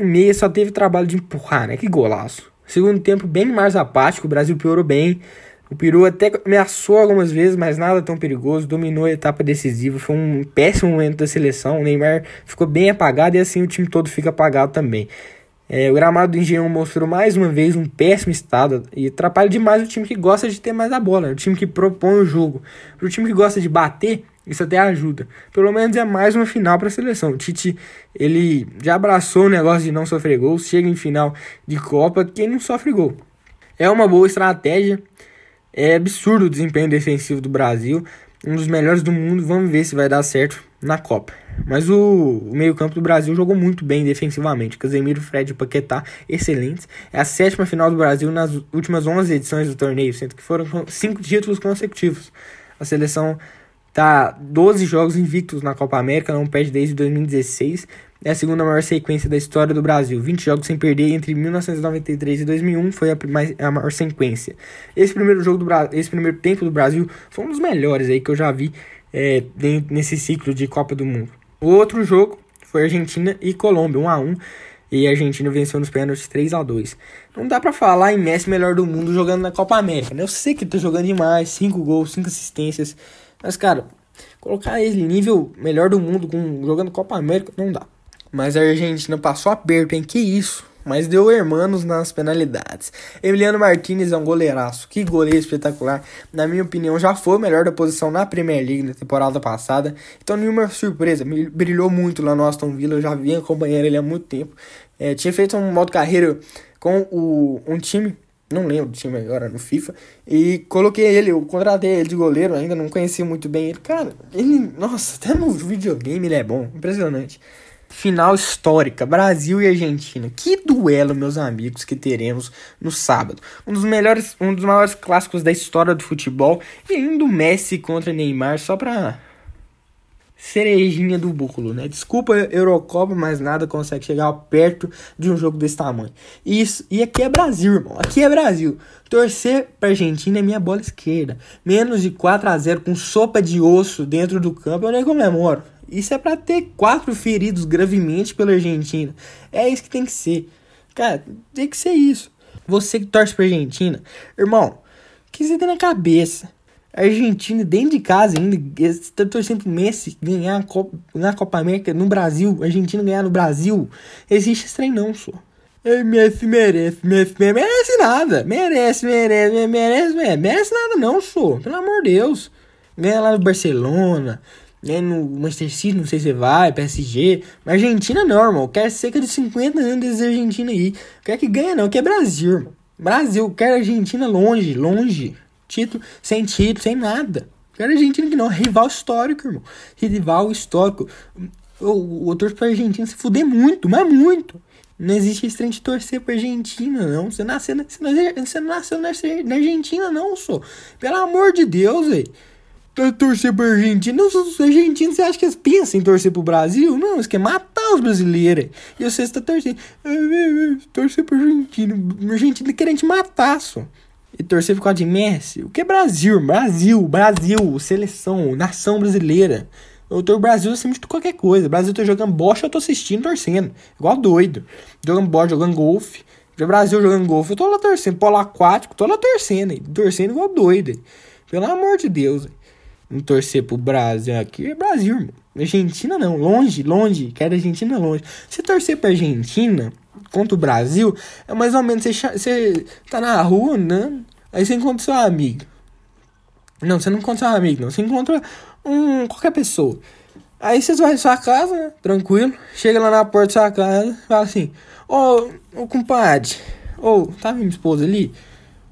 Speaker 1: O meia só teve trabalho de empurrar, né? Que golaço. Segundo tempo bem mais apático. O Brasil piorou bem. O Peru até ameaçou algumas vezes, mas nada tão perigoso. Dominou a etapa decisiva. Foi um péssimo momento da seleção. O Neymar ficou bem apagado e assim o time todo fica apagado também. É, o gramado do Engenhão mostrou mais uma vez um péssimo estado e atrapalha demais o time que gosta de ter mais a bola, o time que propõe o jogo. Para o time que gosta de bater, isso até ajuda. Pelo menos é mais uma final para a seleção. O Tite ele já abraçou o negócio de não sofrer gols, chega em final de Copa, quem não sofre gol. É uma boa estratégia. É absurdo o desempenho defensivo do Brasil, um dos melhores do mundo. Vamos ver se vai dar certo na Copa. Mas o, o meio-campo do Brasil jogou muito bem defensivamente. Casemiro, Fred e Paquetá, excelentes. É a sétima final do Brasil nas últimas 11 edições do torneio, sendo que foram cinco títulos consecutivos. A seleção tá 12 jogos invictos na Copa América, não perde desde 2016. É a segunda maior sequência da história do Brasil. 20 jogos sem perder entre 1993 e 2001 foi a, mais, a maior sequência. Esse primeiro jogo do Brasil, esse primeiro tempo do Brasil foi um dos melhores aí que eu já vi é, nesse ciclo de Copa do Mundo. O outro jogo foi Argentina e Colômbia, 1 a 1 e a Argentina venceu nos pênaltis 3 a 2 Não dá pra falar em Messi melhor do mundo jogando na Copa América, né? Eu sei que ele tá jogando demais, 5 gols, 5 assistências. Mas, cara, colocar ele nível melhor do mundo com, jogando Copa América não dá. Mas a Argentina passou aperto, hein? Que isso? Mas deu hermanos nas penalidades. Emiliano Martinez é um goleiraço. Que goleiro espetacular. Na minha opinião, já foi o melhor da posição na Premier League na temporada passada. Então, nenhuma surpresa. Brilhou muito lá no Aston Villa. Eu já vinha acompanhando ele há muito tempo. É, tinha feito um modo carreira com o, um time não lembro do time agora no FIFA, e coloquei ele, eu contratei ele de goleiro, ainda não conhecia muito bem ele. Cara, ele, nossa, até no videogame ele é bom, impressionante. Final histórica, Brasil e Argentina. Que duelo, meus amigos, que teremos no sábado. Um dos melhores, um dos maiores clássicos da história do futebol. E ainda o Messi contra Neymar, só pra cerejinha do bolo, né? Desculpa Eurocopa, mas nada consegue chegar perto de um jogo desse tamanho. Isso, e aqui é Brasil, irmão. Aqui é Brasil. Torcer pra Argentina é minha bola esquerda. Menos de 4 a 0 com sopa de osso dentro do campo, eu nem comemoro. Isso é para ter quatro feridos gravemente pela Argentina. É isso que tem que ser. Cara, tem que ser isso. Você que torce pra Argentina, irmão, o que você tem na cabeça? A Argentina, dentro de casa ainda, você tá torcendo pro Messi ganhar Copa, na Copa América no Brasil, a Argentina ganhar no Brasil. Existe esse trem não, só. Messi merece, Messi merece nada. Merece, merece, merece, merece, merece nada não, sou. Pelo amor de Deus. Ganha lá no Barcelona, né, no Manchester City, não sei se vai, PSG. Mas Argentina não, irmão. Quer cerca de 50 anos desse Argentina aí. Quer que ganha, não. Quer Brasil, irmão. Brasil, quer Argentina longe, longe. Título, sem título, sem nada. Quero Argentina que não. Rival histórico, irmão. Rival histórico. O, torço pra Argentina se fuder muito, mas muito. Não existe esse trem de torcer pra Argentina, não. Você nasceu, você nasceu, nasceu na Argentina, não, sou. Pelo amor de Deus, velho torcer pra Argentina. Os argentinos, você acha que eles pensam em torcer pro Brasil? Não, eles querem matar os brasileiros. E você está torcendo. Torcer pra Argentina. Argentina querendo te matar, só. E torcer por causa de Messi. O que é Brasil? Brasil, Brasil, seleção, nação brasileira. Eu tô Brasil acima de qualquer coisa. O Brasil tá jogando bocha, eu tô assistindo, torcendo. Igual doido. Jogando bocha, jogando golfe. O Brasil jogando golfe, eu tô lá torcendo. Polo aquático, tô lá torcendo. Torcendo igual doido. Pelo amor de Deus em torcer pro Brasil aqui é Brasil, irmão. Argentina não, longe, longe. Quero Argentina longe. Se torcer pra Argentina contra o Brasil, é mais ou menos você, você tá na rua andando, aí você encontra seu amigo. Não, você não encontra seu amigo, não. Você encontra um, qualquer pessoa. Aí vocês vão em sua casa, né, tranquilo. Chega lá na porta da sua casa, fala assim: Ô, ô compadre, ô, tá minha esposa ali?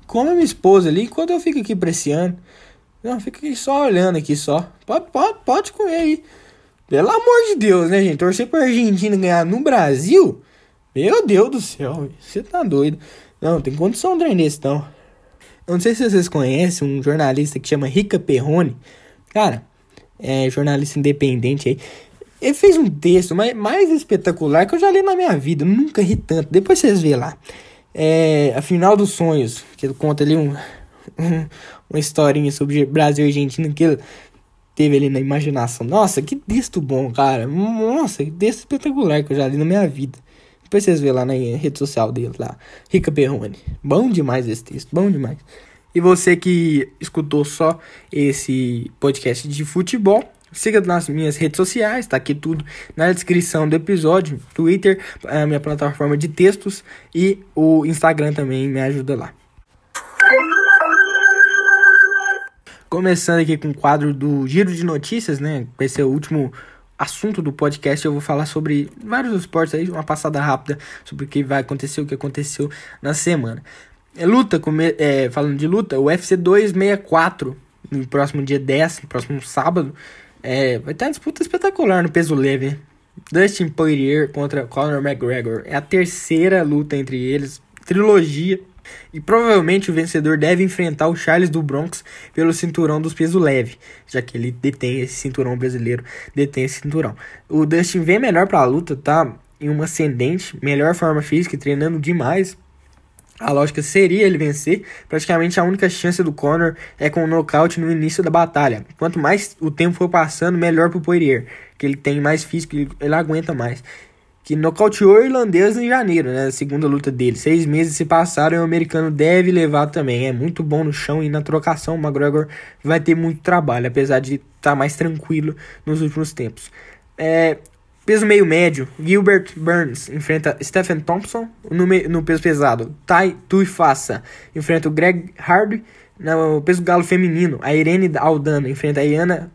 Speaker 1: Come a minha esposa ali enquanto eu fico aqui apreciando. Não, fica aqui só olhando aqui só. Pode, pode, pode comer aí. Pelo amor de Deus, né, gente? Torcer pra Argentina ganhar no Brasil? Meu Deus do céu, você tá doido. Não, tem condição de um nesse, não. Eu não sei se vocês conhecem um jornalista que chama Rica Perrone. Cara, é jornalista independente aí. Ele fez um texto mais, mais espetacular que eu já li na minha vida. Eu nunca ri tanto. Depois vocês vê lá. É, a final dos sonhos. Que ele conta ali um, uma historinha sobre Brasil e Argentina que ele teve ali na imaginação. Nossa, que texto bom, cara. Nossa, que texto espetacular que eu já li na minha vida. Depois vocês vê lá na rede social dele lá. Rica Perrone. Bom demais esse texto, bom demais. E você que escutou só esse podcast de futebol, siga nas minhas redes sociais, tá aqui tudo na descrição do episódio. Twitter, a minha plataforma de textos e o Instagram também me ajuda lá. Começando aqui com o quadro do Giro de Notícias, né? Vai ser o último assunto do podcast. Eu vou falar sobre vários esportes aí, uma passada rápida sobre o que vai acontecer, o que aconteceu na semana. É, luta, é, falando de luta, o UFC 264, no próximo dia 10, no próximo sábado, é, vai ter uma disputa espetacular no peso leve. Dustin Poirier contra Conor McGregor. É a terceira luta entre eles, trilogia E provavelmente o vencedor deve enfrentar o Charles do Bronx pelo cinturão dos peso leve, já que ele detém esse cinturão brasileiro, detém esse cinturão. O Dustin vem melhor para a luta, tá em uma ascendente, melhor forma física, treinando demais. A lógica seria ele vencer. Praticamente a única chance do Conor é com o um nocaute no início da batalha. Quanto mais o tempo for passando, melhor pro Poirier, que ele tem mais físico, ele, ele aguenta mais que nocauteou o irlandês em janeiro, né? A segunda luta dele. Seis meses se passaram e o americano deve levar também. É muito bom no chão e na trocação. O McGregor vai ter muito trabalho, apesar de estar tá mais tranquilo nos últimos tempos. É, peso meio médio, Gilbert Burns enfrenta Stephen Thompson. No, no peso pesado, Tai Tuifasa enfrenta o Greg Hardy. No peso galo feminino, a Irene Aldana enfrenta a Iana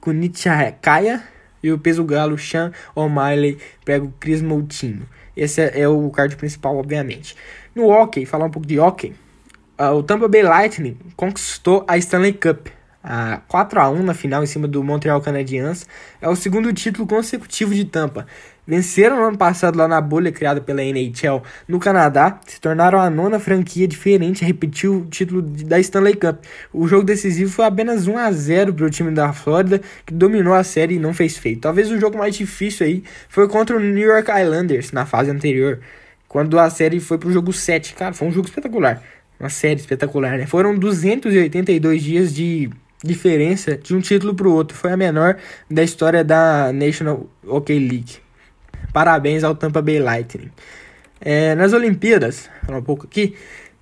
Speaker 1: Kunitchakaya. E o peso galo, Sean O'Malley, pega o Chris Moutinho. Esse é, é, o card principal, obviamente. No hockey, falar um pouco de hockey. Uh, o Tampa Bay Lightning conquistou a Stanley Cup. A 4 a 1 na final em cima do Montreal Canadiens. É o segundo título consecutivo de Tampa. Venceram no ano passado lá na bolha criada pela NHL no Canadá, se tornaram a nona franquia diferente a repetir o título da Stanley Cup. O jogo decisivo foi apenas 1 a 0 para o time da Flórida, que dominou a série e não fez feito. Talvez o jogo mais difícil aí foi contra o New York Islanders na fase anterior, quando a série foi para o jogo 7. Cara, foi um jogo espetacular. Uma série espetacular, né? Foram 282 dias de diferença de um título para o outro. Foi a menor da história da National Hockey League. Parabéns ao Tampa Bay Lightning. É, nas Olimpíadas, falar um pouco aqui,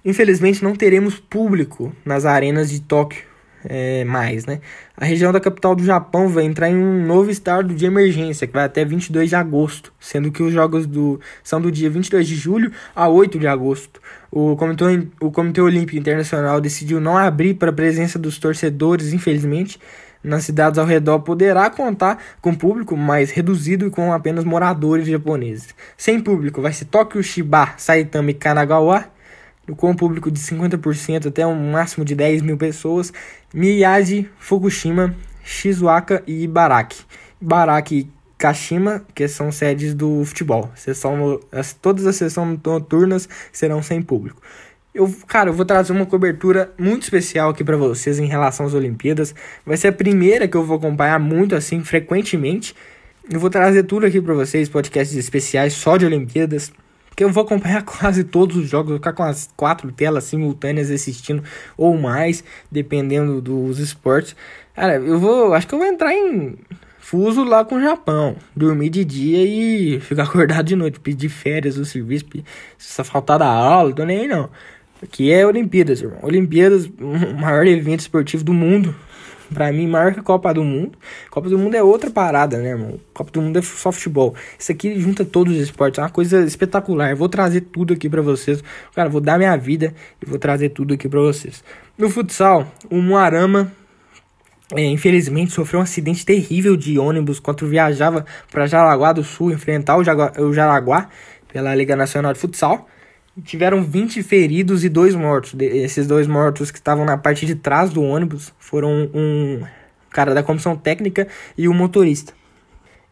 Speaker 1: infelizmente não teremos público nas arenas de Tóquio é, mais, né? A região da capital do Japão vai entrar em um novo estado de emergência, que vai até 22 de agosto, sendo que os jogos do, são do dia 22 de julho a 8 de agosto. O Comitê, o Comitê Olímpico Internacional decidiu não abrir para a presença dos torcedores, infelizmente, nas cidades ao redor poderá contar com público mais reduzido e com apenas moradores japoneses. Sem público vai ser Tóquio, Shiba, Saitama e Kanagawa, com um público de 50% até um máximo de 10 mil pessoas, Miyagi, Fukushima, Shizuoka e Ibaraki. Ibaraki e Kashima, que são sedes do futebol. Sessão, as, todas as sessões noturnas serão sem público. Eu, cara, eu vou trazer uma cobertura muito especial aqui para vocês em relação às Olimpíadas. Vai ser a primeira que eu vou acompanhar muito assim, frequentemente. Eu vou trazer tudo aqui para vocês, podcasts especiais só de Olimpíadas. Porque eu vou acompanhar quase todos os jogos, vou ficar com as quatro telas simultâneas assistindo, ou mais, dependendo dos esportes. Cara, eu vou. Acho que eu vou entrar em fuso lá com o Japão. Dormir de dia e ficar acordado de noite. Pedir férias do serviço. Se faltar da aula, tô nem aí não. Aqui é Olimpíadas, irmão. Olimpíadas, o maior evento esportivo do mundo. Pra mim, maior que Copa do Mundo. Copa do Mundo é outra parada, né, irmão? Copa do Mundo é só futebol. Isso aqui junta todos os esportes. É uma coisa espetacular. vou trazer tudo aqui pra vocês. Cara, vou dar minha vida e vou trazer tudo aqui pra vocês. No futsal, o Moarama é, infelizmente sofreu um acidente terrível de ônibus quando viajava para Jaraguá do Sul enfrentar o, Jagu o Jaraguá pela Liga Nacional de Futsal tiveram 20 feridos e dois mortos. Esses dois mortos que estavam na parte de trás do ônibus foram um cara da comissão técnica e um motorista.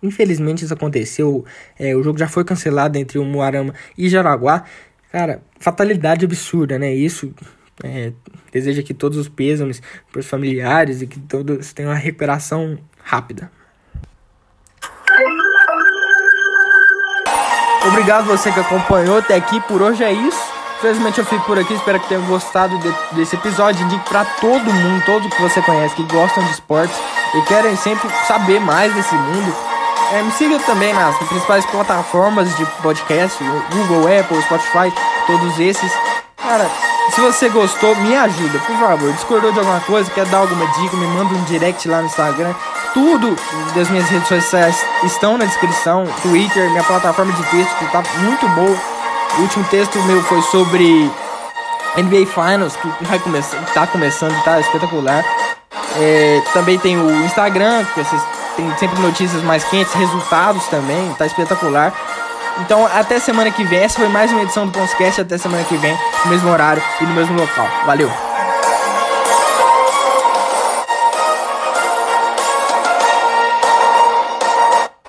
Speaker 1: Infelizmente isso aconteceu. É, o jogo já foi cancelado entre o Moarama e Jaraguá. Cara, fatalidade absurda, né? Isso é, aqui todos os pêsames para os familiares e que todos tenham uma recuperação rápida. Obrigado você que acompanhou até aqui. Por hoje é isso. Infelizmente eu fico por aqui. Espero que tenham gostado de, desse episódio. Indique para todo mundo, todos que você conhece, que gostam de esportes e querem sempre saber mais desse mundo. É, me siga também nas principais plataformas de podcast, Google, Apple, Spotify, todos esses. Cara, se você gostou, me ajuda, por favor. Discordou de alguma coisa, quer dar alguma dica, me manda um direct lá no Instagram. Tudo das minhas redes sociais estão na descrição. Twitter, minha plataforma de texto que tá muito boa. O último texto meu foi sobre NBA Finals, que vai começar, tá começando, tá espetacular. É, também tem o Instagram, que vocês têm sempre notícias mais quentes, resultados também, tá espetacular. Então, até semana que vem. Essa foi mais uma edição do Ponscast. Até semana que vem, no mesmo horário e no mesmo local. Valeu!